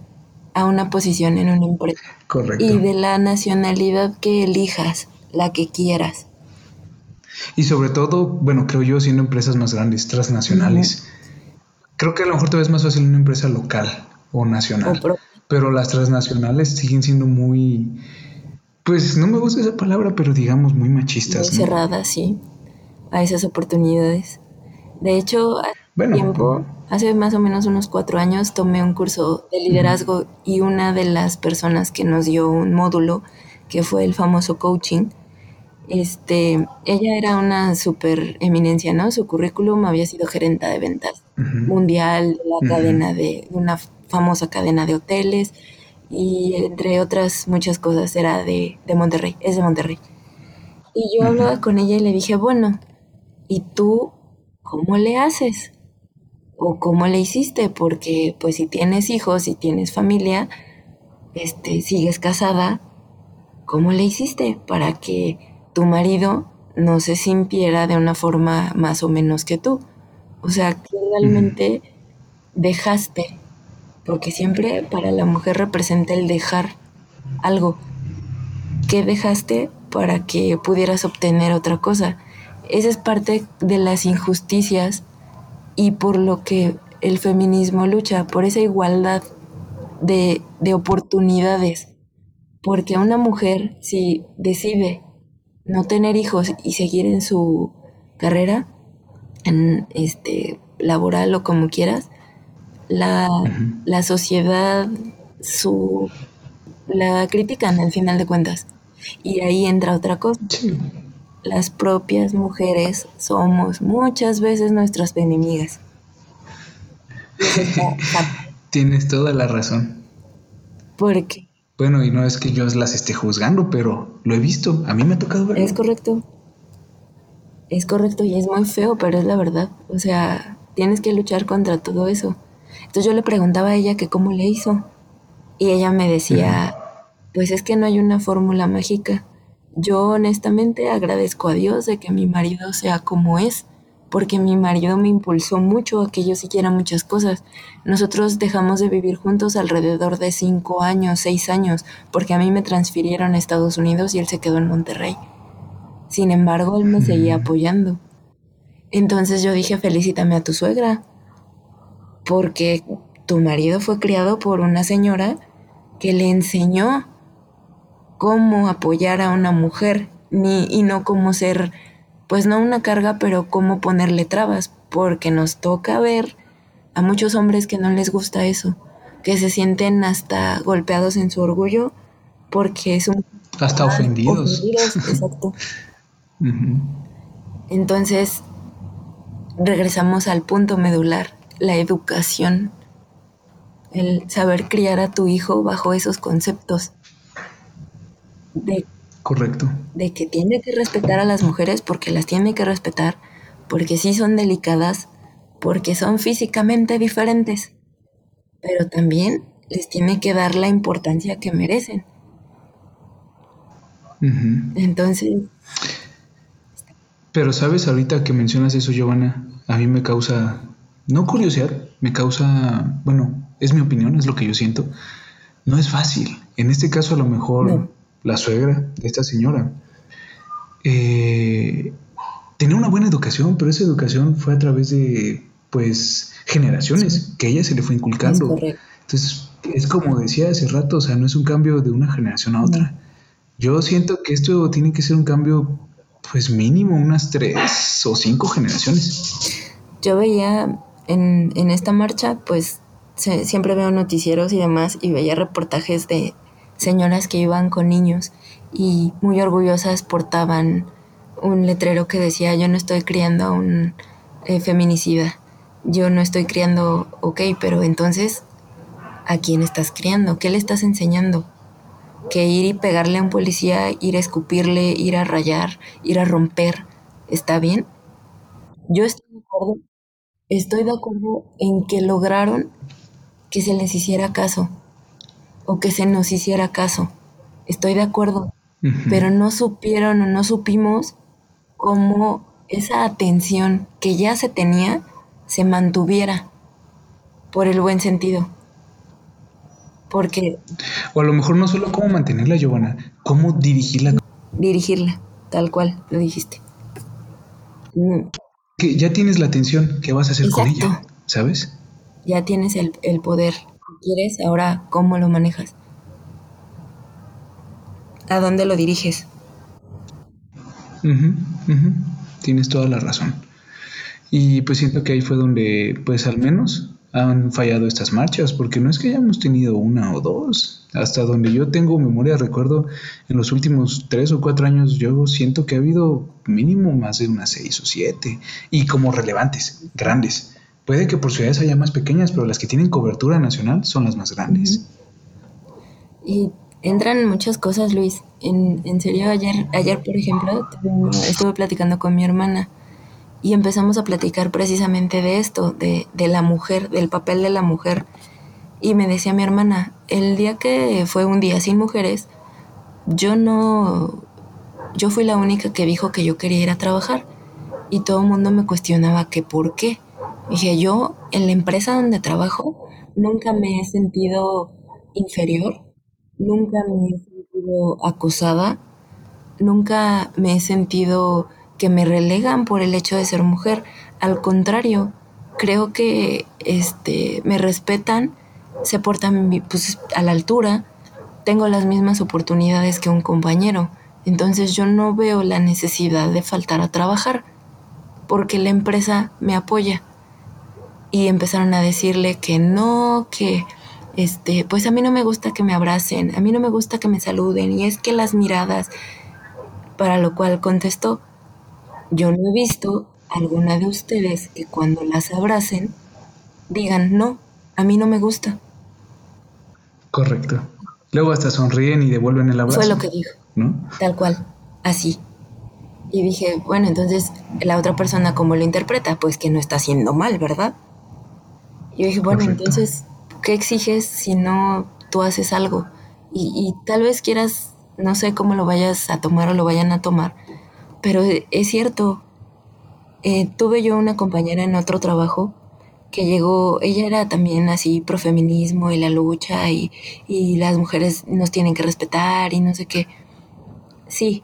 a una posición en una empresa. Correcto. Y de la nacionalidad que elijas, la que quieras. Y sobre todo, bueno, creo yo, siendo empresas más grandes, transnacionales, creo que a lo mejor todavía es más fácil una empresa local o nacional. pero las transnacionales siguen siendo muy, pues no me gusta esa palabra, pero digamos muy machistas. Muy cerradas, sí, a esas oportunidades. De hecho, hace tiempo, hace más o menos unos cuatro años, tomé un curso de liderazgo y una de las personas que nos dio un módulo, que fue el famoso coaching, este, ella era una super eminencia, ¿no? Su currículum había sido gerenta de ventas mundial, la cadena de, una famosa cadena de hoteles y entre otras muchas cosas era de, de Monterrey, es de Monterrey. Y yo hablaba con ella y le dije, bueno, ¿y tú cómo le haces? ¿O cómo le hiciste? Porque pues si tienes hijos, si tienes familia, este, sigues casada, ¿cómo le hiciste para que tu marido no se sintiera de una forma más o menos que tú. O sea, que realmente dejaste, porque siempre para la mujer representa el dejar algo. ¿Qué dejaste para que pudieras obtener otra cosa? Esa es parte de las injusticias y por lo que el feminismo lucha, por esa igualdad de, de oportunidades. Porque una mujer, si decide no tener hijos y seguir en su carrera, en este laboral o como quieras, la, la sociedad su la critican al final de cuentas. Y ahí entra otra cosa. Las propias mujeres somos muchas veces nuestras enemigas. Tienes toda la razón. Porque bueno, y no es que yo las esté juzgando, pero lo he visto. A mí me ha tocado verlo. Es correcto. Es correcto y es muy feo, pero es la verdad. O sea, tienes que luchar contra todo eso. Entonces yo le preguntaba a ella que cómo le hizo. Y ella me decía, pues es que no hay una fórmula mágica. Yo honestamente agradezco a Dios de que mi marido sea como es porque mi marido me impulsó mucho a que yo siguiera muchas cosas. Nosotros dejamos de vivir juntos alrededor de cinco años, seis años, porque a mí me transfirieron a Estados Unidos y él se quedó en Monterrey. Sin embargo, él me seguía apoyando. Entonces yo dije, felicítame a tu suegra, porque tu marido fue criado por una señora que le enseñó cómo apoyar a una mujer ni, y no cómo ser pues no una carga, pero cómo ponerle trabas, porque nos toca ver a muchos hombres que no les gusta eso, que se sienten hasta golpeados en su orgullo porque es un... Hasta ofendidos. ofendidos exacto. Entonces, regresamos al punto medular, la educación, el saber criar a tu hijo bajo esos conceptos de Correcto. De que tiene que respetar a las mujeres porque las tiene que respetar, porque sí son delicadas, porque son físicamente diferentes, pero también les tiene que dar la importancia que merecen. Entonces... Pero sabes, ahorita que mencionas eso, Giovanna, a mí me causa, no curiosidad, me causa, bueno, es mi opinión, es lo que yo siento. No es fácil. En este caso a lo mejor la suegra de esta señora, eh, tenía una buena educación, pero esa educación fue a través de, pues, generaciones que ella se le fue inculcando. Entonces, es como decía hace rato, o sea, no es un cambio de una generación a otra. Yo siento que esto tiene que ser un cambio, pues mínimo unas tres o cinco generaciones. Yo veía en, en esta marcha, pues siempre veo noticieros y demás, y veía reportajes de señoras que iban con niños y muy orgullosas portaban un letrero que decía yo no estoy criando a un eh, feminicida, yo no estoy criando, ok, pero entonces, ¿a quién estás criando? ¿Qué le estás enseñando? Que ir y pegarle a un policía, ir a escupirle, ir a rayar, ir a romper, ¿está bien? Yo estoy de acuerdo, estoy de acuerdo en que lograron que se les hiciera caso o que se nos hiciera caso. Estoy de acuerdo. pero no supieron o no supimos cómo esa atención que ya se tenía se mantuviera por el buen sentido. Porque... O a lo mejor no solo cómo mantenerla, Giovanna, cómo dirigirla. Dirigirla, tal cual, lo dijiste. Mm. Que ya tienes la atención, ¿qué vas a hacer con ella? ¿Sabes? Ya tienes el, el poder. ¿Quieres? Ahora, ¿cómo lo manejas? ¿A dónde lo diriges? Tienes toda la razón. Y pues siento que ahí fue donde, pues al menos, han fallado estas marchas, porque no es que hayamos tenido una o dos. Hasta donde yo tengo memoria, recuerdo en los últimos tres o cuatro años, yo siento que ha habido mínimo más de unas seis o siete, y como relevantes, grandes. Puede que por ciudades haya más pequeñas, pero las que tienen cobertura nacional son las más grandes. Y entran muchas cosas, Luis. En, en serio, ayer, ayer, por ejemplo, estuve platicando con mi hermana y empezamos a platicar precisamente de esto, de, de la mujer, del papel de la mujer. Y me decía mi hermana, el día que fue un día sin mujeres, yo no, yo fui la única que dijo que yo quería ir a trabajar. Y todo el mundo me cuestionaba que por qué. Dije, yo en la empresa donde trabajo nunca me he sentido inferior, nunca me he sentido acosada, nunca me he sentido que me relegan por el hecho de ser mujer. Al contrario, creo que este, me respetan, se portan pues, a la altura, tengo las mismas oportunidades que un compañero. Entonces yo no veo la necesidad de faltar a trabajar porque la empresa me apoya. Y empezaron a decirle que no, que este, pues a mí no me gusta que me abracen, a mí no me gusta que me saluden y es que las miradas, para lo cual contestó, yo no he visto alguna de ustedes que cuando las abracen digan, no, a mí no me gusta. Correcto. Luego hasta sonríen y devuelven el abrazo. Fue lo que dijo. ¿No? Tal cual, así. Y dije, bueno, entonces la otra persona, ¿cómo lo interpreta? Pues que no está haciendo mal, ¿verdad? Yo dije, bueno, entonces, ¿qué exiges si no tú haces algo? Y, y tal vez quieras, no sé cómo lo vayas a tomar o lo vayan a tomar, pero es cierto, eh, tuve yo una compañera en otro trabajo que llegó, ella era también así profeminismo y la lucha y, y las mujeres nos tienen que respetar y no sé qué. Sí,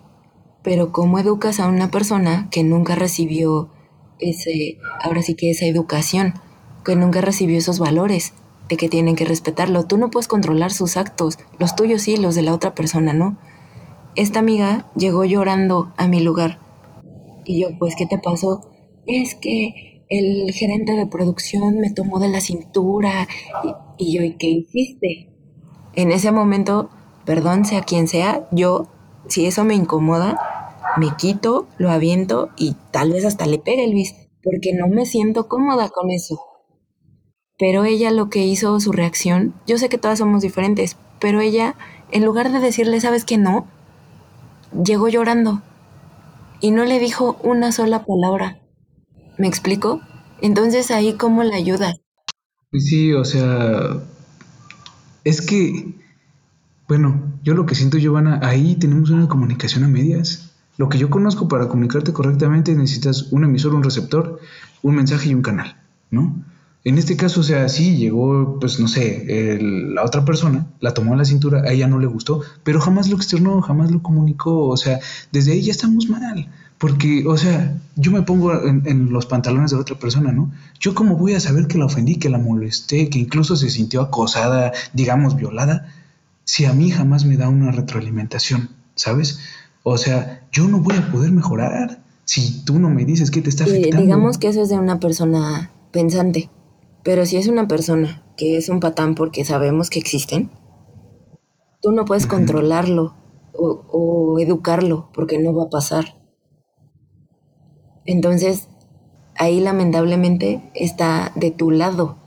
pero ¿cómo educas a una persona que nunca recibió ese, ahora sí que esa educación, que nunca recibió esos valores de que tienen que respetarlo? Tú no puedes controlar sus actos, los tuyos sí, los de la otra persona no. Esta amiga llegó llorando a mi lugar. Y yo, pues, ¿qué te pasó? Es que el gerente de producción me tomó de la cintura. Y, yo, ¿y qué hiciste? En ese momento, perdón sea quien sea, yo, si eso me incomoda, me quito, lo aviento y tal vez hasta le pegue el porque no me siento cómoda con eso. Pero ella lo que hizo, su reacción, yo sé que todas somos diferentes, pero ella, en lugar de decirle, ¿sabes qué no? llegó llorando y no le dijo una sola palabra. ¿Me explico? Entonces ahí cómo la ayuda. Sí, o sea, es que, bueno, yo lo que siento, Giovanna, ahí tenemos una comunicación a medias. Lo que yo conozco para comunicarte correctamente necesitas un emisor, un receptor, un mensaje y un canal, ¿no? En este caso, o sea, sí, llegó, pues no sé, la otra persona, la tomó a la cintura, a ella no le gustó, pero jamás lo externó, jamás lo comunicó, o sea, desde ahí ya estamos mal. Porque, o sea, yo me pongo en, los pantalones de otra persona, ¿no? Yo cómo voy a saber que la ofendí, que la molesté, que incluso se sintió acosada, digamos, violada, si a mí jamás me da una retroalimentación, ¿sabes? O sea, yo no voy a poder mejorar si tú no me dices qué te está afectando. digamos que eso es de una persona pensante. Pero si es una persona que es un patán porque sabemos que existen, tú no puedes controlarlo o, educarlo porque no va a pasar. Entonces, ahí lamentablemente está de tu lado.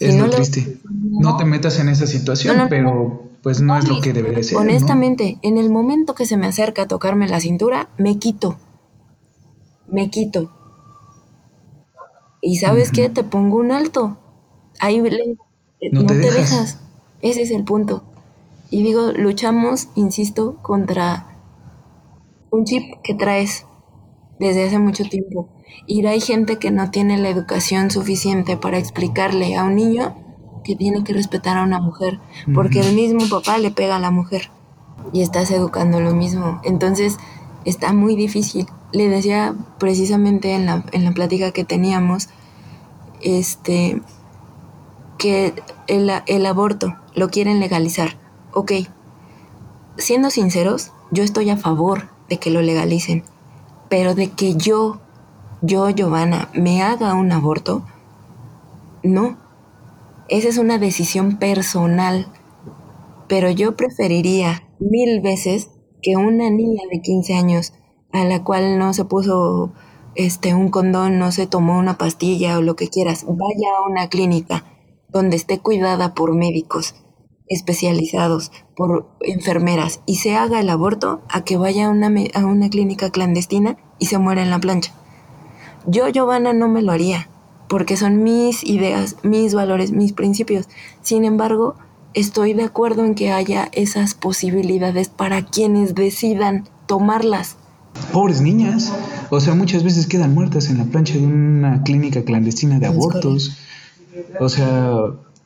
Es no triste. no, te metas en esa situación, pero pues no es lo que debería ser. Honestamente, en el momento que se me acerca a tocarme la cintura, me quito. Me quito. Y sabes qué, te pongo un alto. Ahí no, te, dejas. Ese es el punto. Y digo, luchamos, insisto, contra un chip que traes desde hace mucho tiempo. Y hay gente que no tiene la educación suficiente para explicarle a un niño que tiene que respetar a una mujer, porque el mismo papá le pega a la mujer y estás educando lo mismo. Entonces está muy difícil. Le decía precisamente en la, en la plática que teníamos, este, que el, el aborto lo quieren legalizar. Ok, siendo sinceros, yo estoy a favor de que lo legalicen, pero de que yo, yo, Giovanna, me haga un aborto, no. Esa es una decisión personal, pero yo preferiría mil veces que una niña de 15 años a la cual no se puso este un condón, no se tomó una pastilla o lo que quieras, vaya a una clínica donde esté cuidada por médicos especializados, por enfermeras y se haga el aborto a que vaya a una, a una clínica clandestina y se muera en la plancha. Yo, Giovanna, no me lo haría, porque son mis ideas, mis valores, mis principios. Sin embargo, estoy de acuerdo en que haya esas posibilidades para quienes decidan tomarlas. Pobres niñas, o sea, muchas veces quedan muertas en la plancha de una clínica clandestina de abortos. O sea,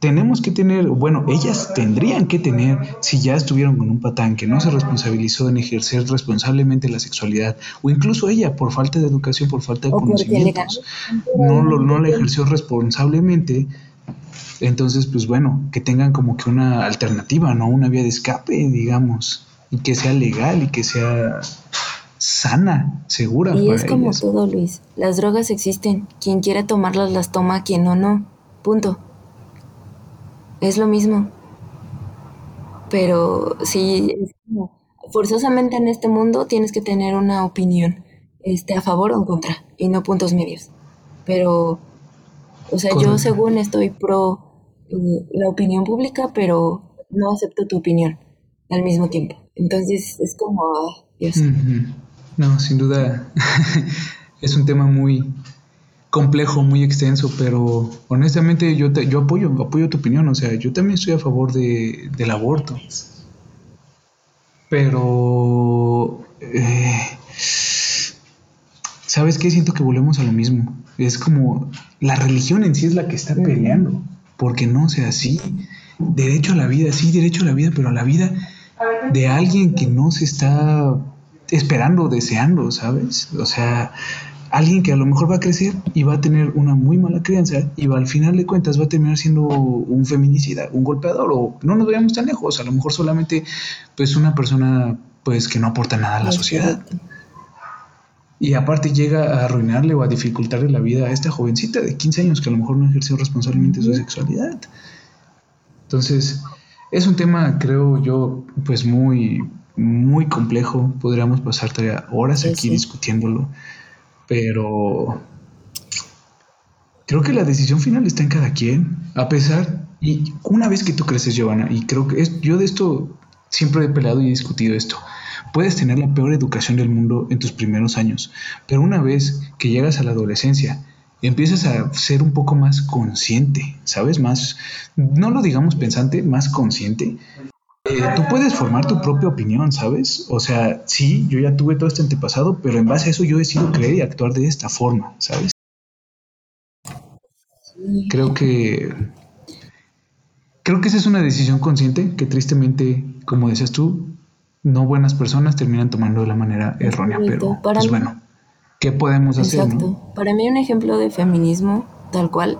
tenemos que tener, bueno, ellas tendrían que tener, si ya estuvieron con un patán que no se responsabilizó en ejercer responsablemente la sexualidad, o incluso ella por falta de educación, por falta de conocimientos, no, lo, no la ejerció responsablemente, entonces, pues bueno, que tengan como que una alternativa, ¿no? Una vía de escape, digamos, y que sea legal y que sea sana, segura. Y es como todo, Luis. Las drogas existen. Quien quiera tomarlas las toma, quien no, no. Punto. Es lo mismo. Pero sí, es como, forzosamente en este mundo tienes que tener una opinión, este, a favor o en contra, y no puntos medios. Pero, o sea, yo según estoy pro la opinión pública, pero no acepto tu opinión al mismo tiempo. Entonces es como, Dios. No, sin duda es un tema muy complejo, muy extenso, pero honestamente yo, te, yo apoyo, apoyo tu opinión, o sea, yo también estoy a favor de, del aborto. Pero, eh, ¿sabes qué? Siento que volvemos a lo mismo. Es como la religión en sí es la que está peleando porque no sea así. Derecho a la vida, sí, derecho a la vida, pero a la vida de alguien que no se está esperando, deseando, ¿sabes? O sea, alguien que a lo mejor va a crecer y va a tener una muy mala crianza y va, al final de cuentas va a terminar siendo un feminicida, un golpeador o no nos vayamos tan lejos, a lo mejor solamente pues una persona pues que no aporta nada a la sociedad. Y aparte llega a arruinarle o a dificultarle la vida a esta jovencita de 15 años que a lo mejor no ejerció responsablemente su sexualidad. Entonces, es un tema, creo yo, pues muy, muy complejo. Podríamos pasar horas aquí discutiéndolo. Pero creo que la decisión final está en cada quien. A pesar, y una vez que tú creces, Giovanna, y creo que es, yo de esto siempre he peleado y he discutido esto. Puedes tener la peor educación del mundo en tus primeros años, pero una vez que llegas a la adolescencia, empiezas a ser un poco más consciente, ¿sabes? Más, no lo digamos pensante, más consciente. Eh, tú puedes formar tu propia opinión, ¿sabes? O sea, sí, yo ya tuve todo este antepasado, pero en base a eso yo decido creer y actuar de esta forma, ¿sabes? Creo que creo que esa es una decisión consciente que tristemente, como decías tú, no buenas personas terminan tomando de la manera errónea, pero pues bueno, ¿qué podemos hacer? Exacto. Para mí un ejemplo de feminismo tal cual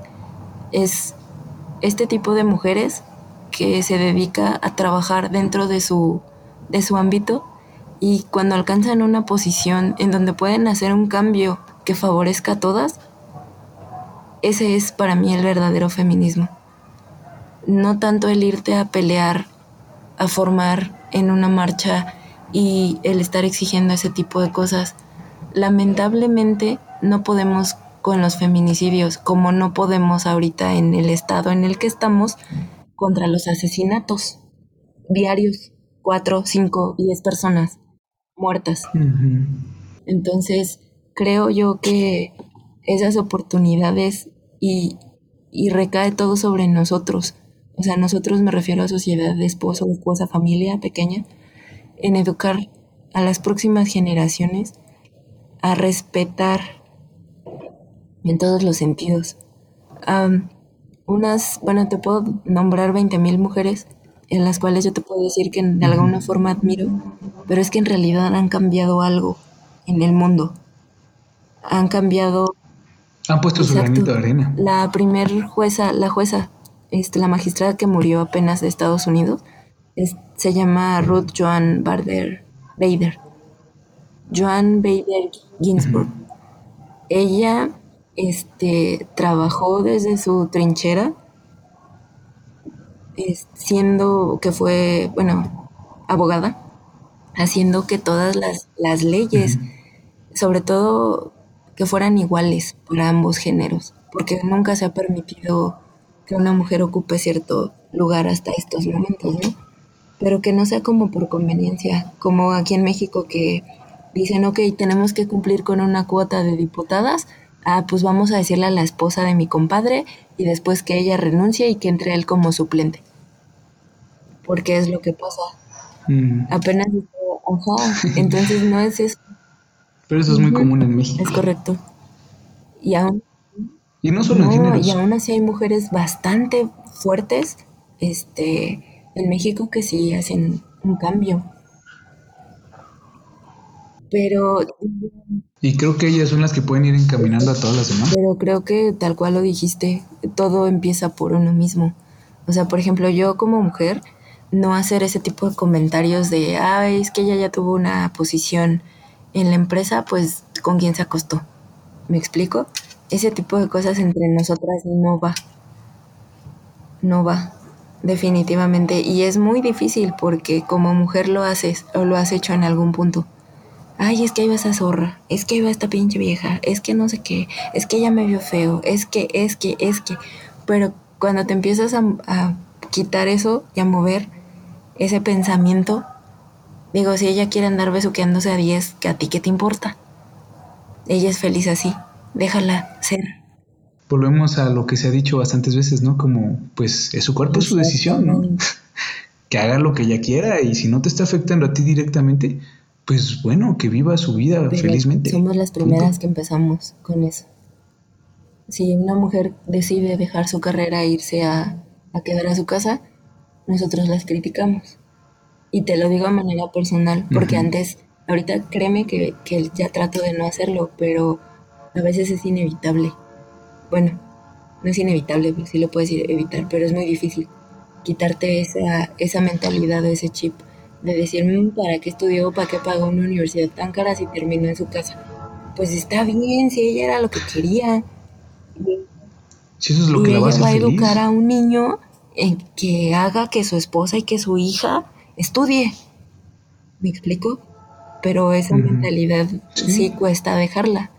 es este tipo de mujeres que se dedica a trabajar dentro de su, de su ámbito y cuando alcanzan una posición en donde pueden hacer un cambio que favorezca a todas, ese es para mí el verdadero feminismo. No tanto el irte a pelear, a formar en una marcha y el estar exigiendo ese tipo de cosas. Lamentablemente no podemos con los feminicidios, como no podemos ahorita en el estado en el que estamos contra los asesinatos diarios, cuatro, cinco, diez personas muertas. Entonces, creo yo que esas oportunidades y, y recae todo sobre nosotros o sea, nosotros me refiero a sociedad de esposo, esposa, familia pequeña, en educar a las próximas generaciones a respetar en todos los sentidos. Unas, bueno, te puedo nombrar 20.000 mujeres en las cuales yo te puedo decir que de alguna forma admiro, pero es que en realidad han cambiado algo en el mundo. Han cambiado... Han puesto su granito de arena. La primer jueza, la jueza, este, la magistrada que murió apenas de Estados Unidos, se llama Ruth Joan Bader. Bader. Joan Bader Ginsburg. Ella este, trabajó desde su trinchera, siendo que fue, bueno, abogada, haciendo que todas las, las leyes, sobre todo que fueran iguales para ambos géneros, porque nunca se ha permitido que una mujer ocupe cierto lugar hasta estos momentos, ¿no? Pero que no sea como por conveniencia, como aquí en México que dicen, ok, tenemos que cumplir con una cuota de diputadas, ah, pues vamos a decirle a la esposa de mi compadre y después que ella renuncie y que entre él como suplente. Porque es lo que pasa. Mm. Apenas, ajá, entonces no es eso. Pero eso es muy común en México. Es correcto. Y aún y no solo no, Y aún así hay mujeres bastante fuertes este, en México que sí hacen un cambio. Pero... Y creo que ellas son las que pueden ir encaminando a todas las demás. Pero creo que tal cual lo dijiste, todo empieza por uno mismo. O sea, por ejemplo, yo como mujer, no hacer ese tipo de comentarios de, ay, es que ella ya tuvo una posición en la empresa, pues con quién se acostó. ¿Me explico? ese tipo de cosas entre nosotras no va. No va, definitivamente. Y es muy difícil porque como mujer lo haces o lo has hecho en algún punto. Ay, es que ahí va esa zorra, es que ahí va esta pinche vieja, es que no sé qué, es que ella me vio feo, es que, es que, es que. Pero cuando te empiezas a, a quitar eso y a mover ese pensamiento, digo, si ella quiere andar besuqueándose a 10, ¿que a ti qué te importa? Ella es feliz así déjala ser. Volvemos a lo que se ha dicho bastantes veces, ¿no? Como, pues, es su cuerpo, es su decisión, ¿no? que haga lo que ella quiera y si no te está afectando a ti directamente, pues bueno, que viva su vida felizmente. Somos las primeras que empezamos con eso. Si una mujer decide dejar su carrera e irse a, a quedar a su casa, nosotros las criticamos. Y te lo digo de manera personal, porque antes, ahorita créeme que, que ya trato de no hacerlo, pero a veces es inevitable. Bueno, no es inevitable, pues sí lo puedes evitar, pero es muy difícil quitarte esa, esa mentalidad, ese chip de decir, mm, ¿para qué estudió? ¿Para qué pagó una universidad tan cara si terminó en su casa? Pues está bien, si ella era lo que quería. Si eso es lo que ella va a, educar a un niño en que haga que su esposa y que su hija estudie. ¿Me explico? Pero esa mentalidad sí cuesta dejarla.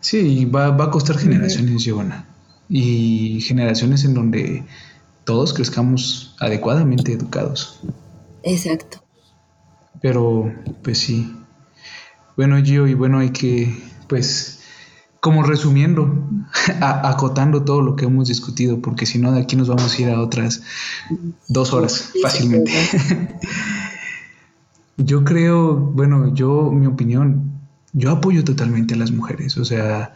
Sí, va, va a costar generaciones, Giovanna. Y generaciones en donde todos crezcamos adecuadamente educados. Exacto. Pero, pues sí. Bueno, Gio, y bueno, hay que, pues, como resumiendo, acotando todo lo que hemos discutido, porque si no, de aquí nos vamos a ir a otras dos horas fácilmente. yo creo, bueno, yo, mi opinión, yo apoyo totalmente a las mujeres. O sea,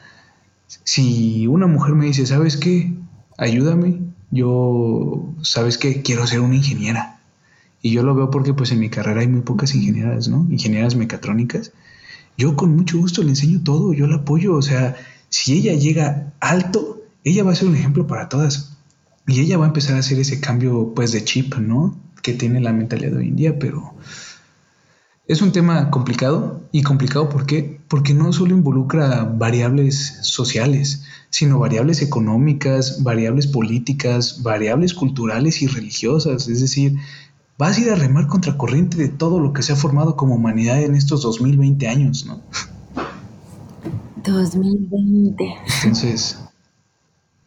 si una mujer me dice, ¿sabes qué? Ayúdame, yo, ¿sabes qué? Quiero ser una ingeniera. Y yo lo veo porque pues en mi carrera hay muy pocas ingenieras, ¿no? Ingenieras mecatrónicas. Yo con mucho gusto le enseño todo, yo la apoyo. O sea, si ella llega alto, ella va a ser un ejemplo para todas. Y ella va a empezar a hacer ese cambio pues de chip, ¿no? Que tiene la mentalidad de hoy en día, pero es un tema complicado y complicado ¿por qué? Porque no solo involucra variables sociales, sino variables económicas, variables políticas, variables culturales y religiosas. Es decir, vas a ir a remar contracorriente de todo lo que se ha formado como humanidad en estos 2020 años, ¿no? 2020. Entonces,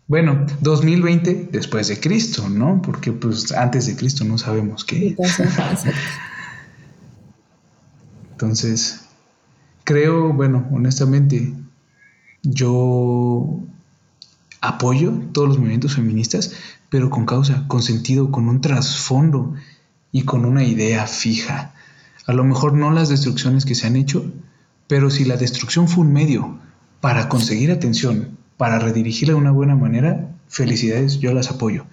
bueno, 2020 después de Cristo, ¿no? Porque pues antes de Cristo no sabemos qué. Entonces, creo, bueno, honestamente, yo apoyo todos los movimientos feministas, pero con causa, con sentido, con un trasfondo y con una idea fija. A lo mejor no las destrucciones que se han hecho, pero si la destrucción fue un medio para conseguir atención, para redirigirla de una buena manera, felicidades, yo las apoyo.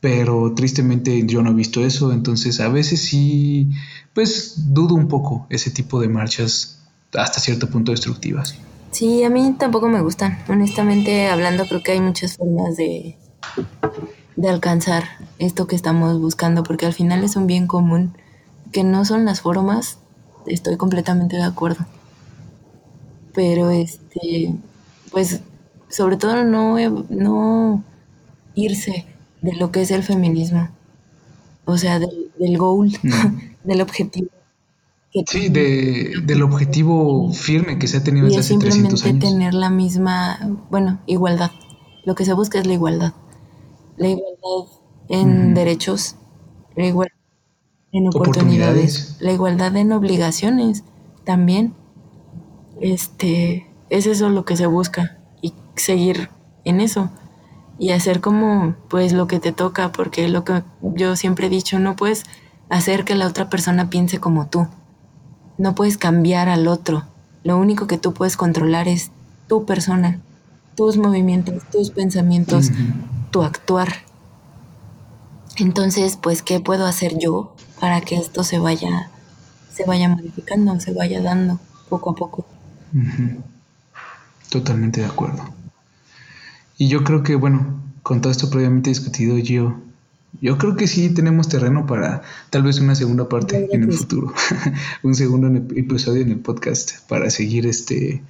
Pero tristemente yo no he visto eso, entonces a veces sí, pues dudo un poco ese tipo de marchas hasta cierto punto destructivas. Sí, a mí tampoco me gustan. Honestamente hablando, creo que hay muchas formas de, de alcanzar esto que estamos buscando, porque al final es un bien común, que no son las formas, estoy completamente de acuerdo. Pero este, pues sobre todo no, no irse de lo que es el feminismo, o sea, del, del goal, del objetivo sí, de, del objetivo firme que se ha tenido desde hace 300 años. tener la misma, bueno, igualdad. Lo que se busca es la igualdad. La igualdad en derechos, la igualdad en oportunidades, la igualdad en obligaciones también. Este, es eso lo que se busca y seguir en eso y hacer como pues lo que te toca, porque lo que yo siempre he dicho, no puedes hacer que la otra persona piense como tú no puedes cambiar al otro. Lo único que tú puedes controlar es tu persona, tus movimientos, tus pensamientos, tu actuar. Entonces, pues, ¿qué puedo hacer yo para que esto se vaya, se vaya modificando, se vaya dando poco a poco? Totalmente de acuerdo. Y yo creo que, bueno, con todo esto previamente discutido, yo yo creo que sí tenemos terreno para tal vez una segunda parte en el futuro, un segundo episodio en el podcast para seguir este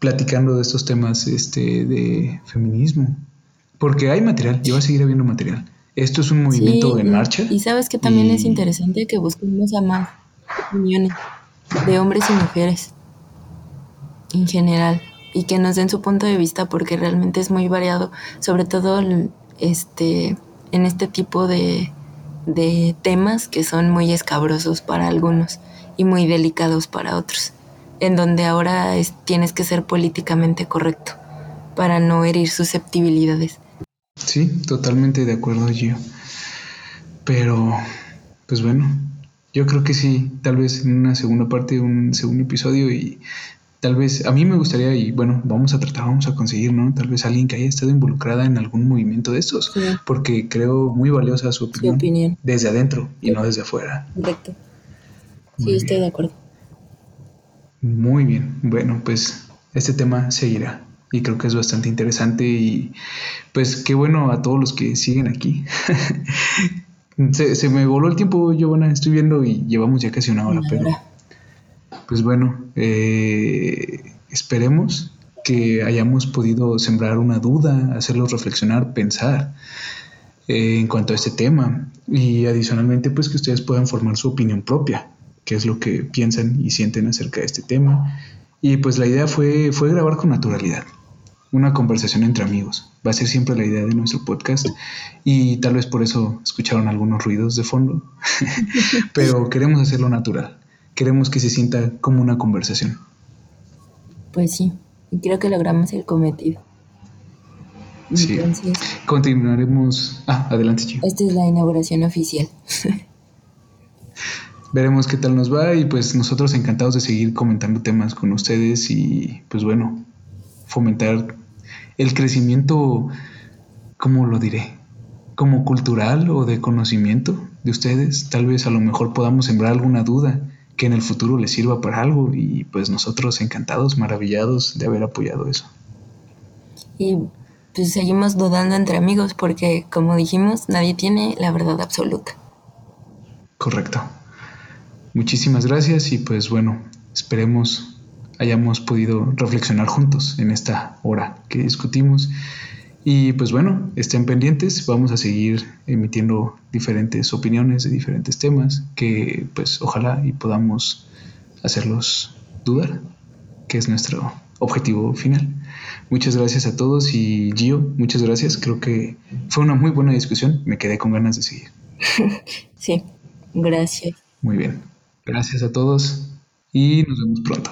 platicando de estos temas este de feminismo, porque hay material, y va a seguir habiendo material. Esto es un movimiento en marcha. Y sabes que también es interesante que busquemos a más opiniones de hombres y mujeres en general y que nos den su punto de vista porque realmente es muy variado, sobre todo este en este tipo de, temas que son muy escabrosos para algunos y muy delicados para otros, en donde ahora tienes que ser políticamente correcto para no herir susceptibilidades. Sí, totalmente de acuerdo, Gio. Pero, pues bueno, yo creo que sí, tal vez en una segunda parte, un segundo episodio y tal vez a mí me gustaría y bueno, vamos a tratar, vamos a conseguir, ¿no? Tal vez alguien que haya estado involucrada en algún movimiento de estos, porque creo muy valiosa su opinión, desde adentro y no desde afuera. Correcto. Sí, estoy de acuerdo. Muy bien, bueno, pues este tema seguirá y creo que es bastante interesante y pues qué bueno a todos los que siguen aquí. se, se, me voló el tiempo, Giovanna, estoy viendo y llevamos ya casi una hora, pero pues bueno, eh, esperemos que hayamos podido sembrar una duda, hacerlos reflexionar, pensar eh, en cuanto a este tema y adicionalmente pues que ustedes puedan formar su opinión propia, qué es lo que piensan y sienten acerca de este tema. Y pues la idea fue, fue grabar con naturalidad, una conversación entre amigos. Va a ser siempre la idea de nuestro podcast y tal vez por eso escucharon algunos ruidos de fondo, pero queremos hacerlo natural queremos que se sienta como una conversación. Pues sí, y creo que logramos el cometido. Sí. Continuaremos. Ah, adelante, chico. Esta es la inauguración oficial. Veremos qué tal nos va y pues nosotros encantados de seguir comentando temas con ustedes y pues bueno, fomentar el crecimiento, ¿cómo lo diré? Como cultural o de conocimiento de ustedes. Tal vez a lo mejor podamos sembrar alguna duda que en el futuro les sirva para algo y pues nosotros encantados, maravillados de haber apoyado eso. Y pues seguimos dudando entre amigos porque como dijimos, nadie tiene la verdad absoluta. Correcto. Muchísimas gracias y pues bueno, esperemos hayamos podido reflexionar juntos en esta hora que discutimos y pues bueno, estén pendientes, vamos a seguir emitiendo diferentes opiniones de diferentes temas que pues ojalá y podamos hacerlos dudar, que es nuestro objetivo final. Muchas gracias a todos y Gio, muchas gracias. Creo que fue una muy buena discusión, me quedé con ganas de seguir. Sí, gracias. Muy bien, gracias a todos y nos vemos pronto.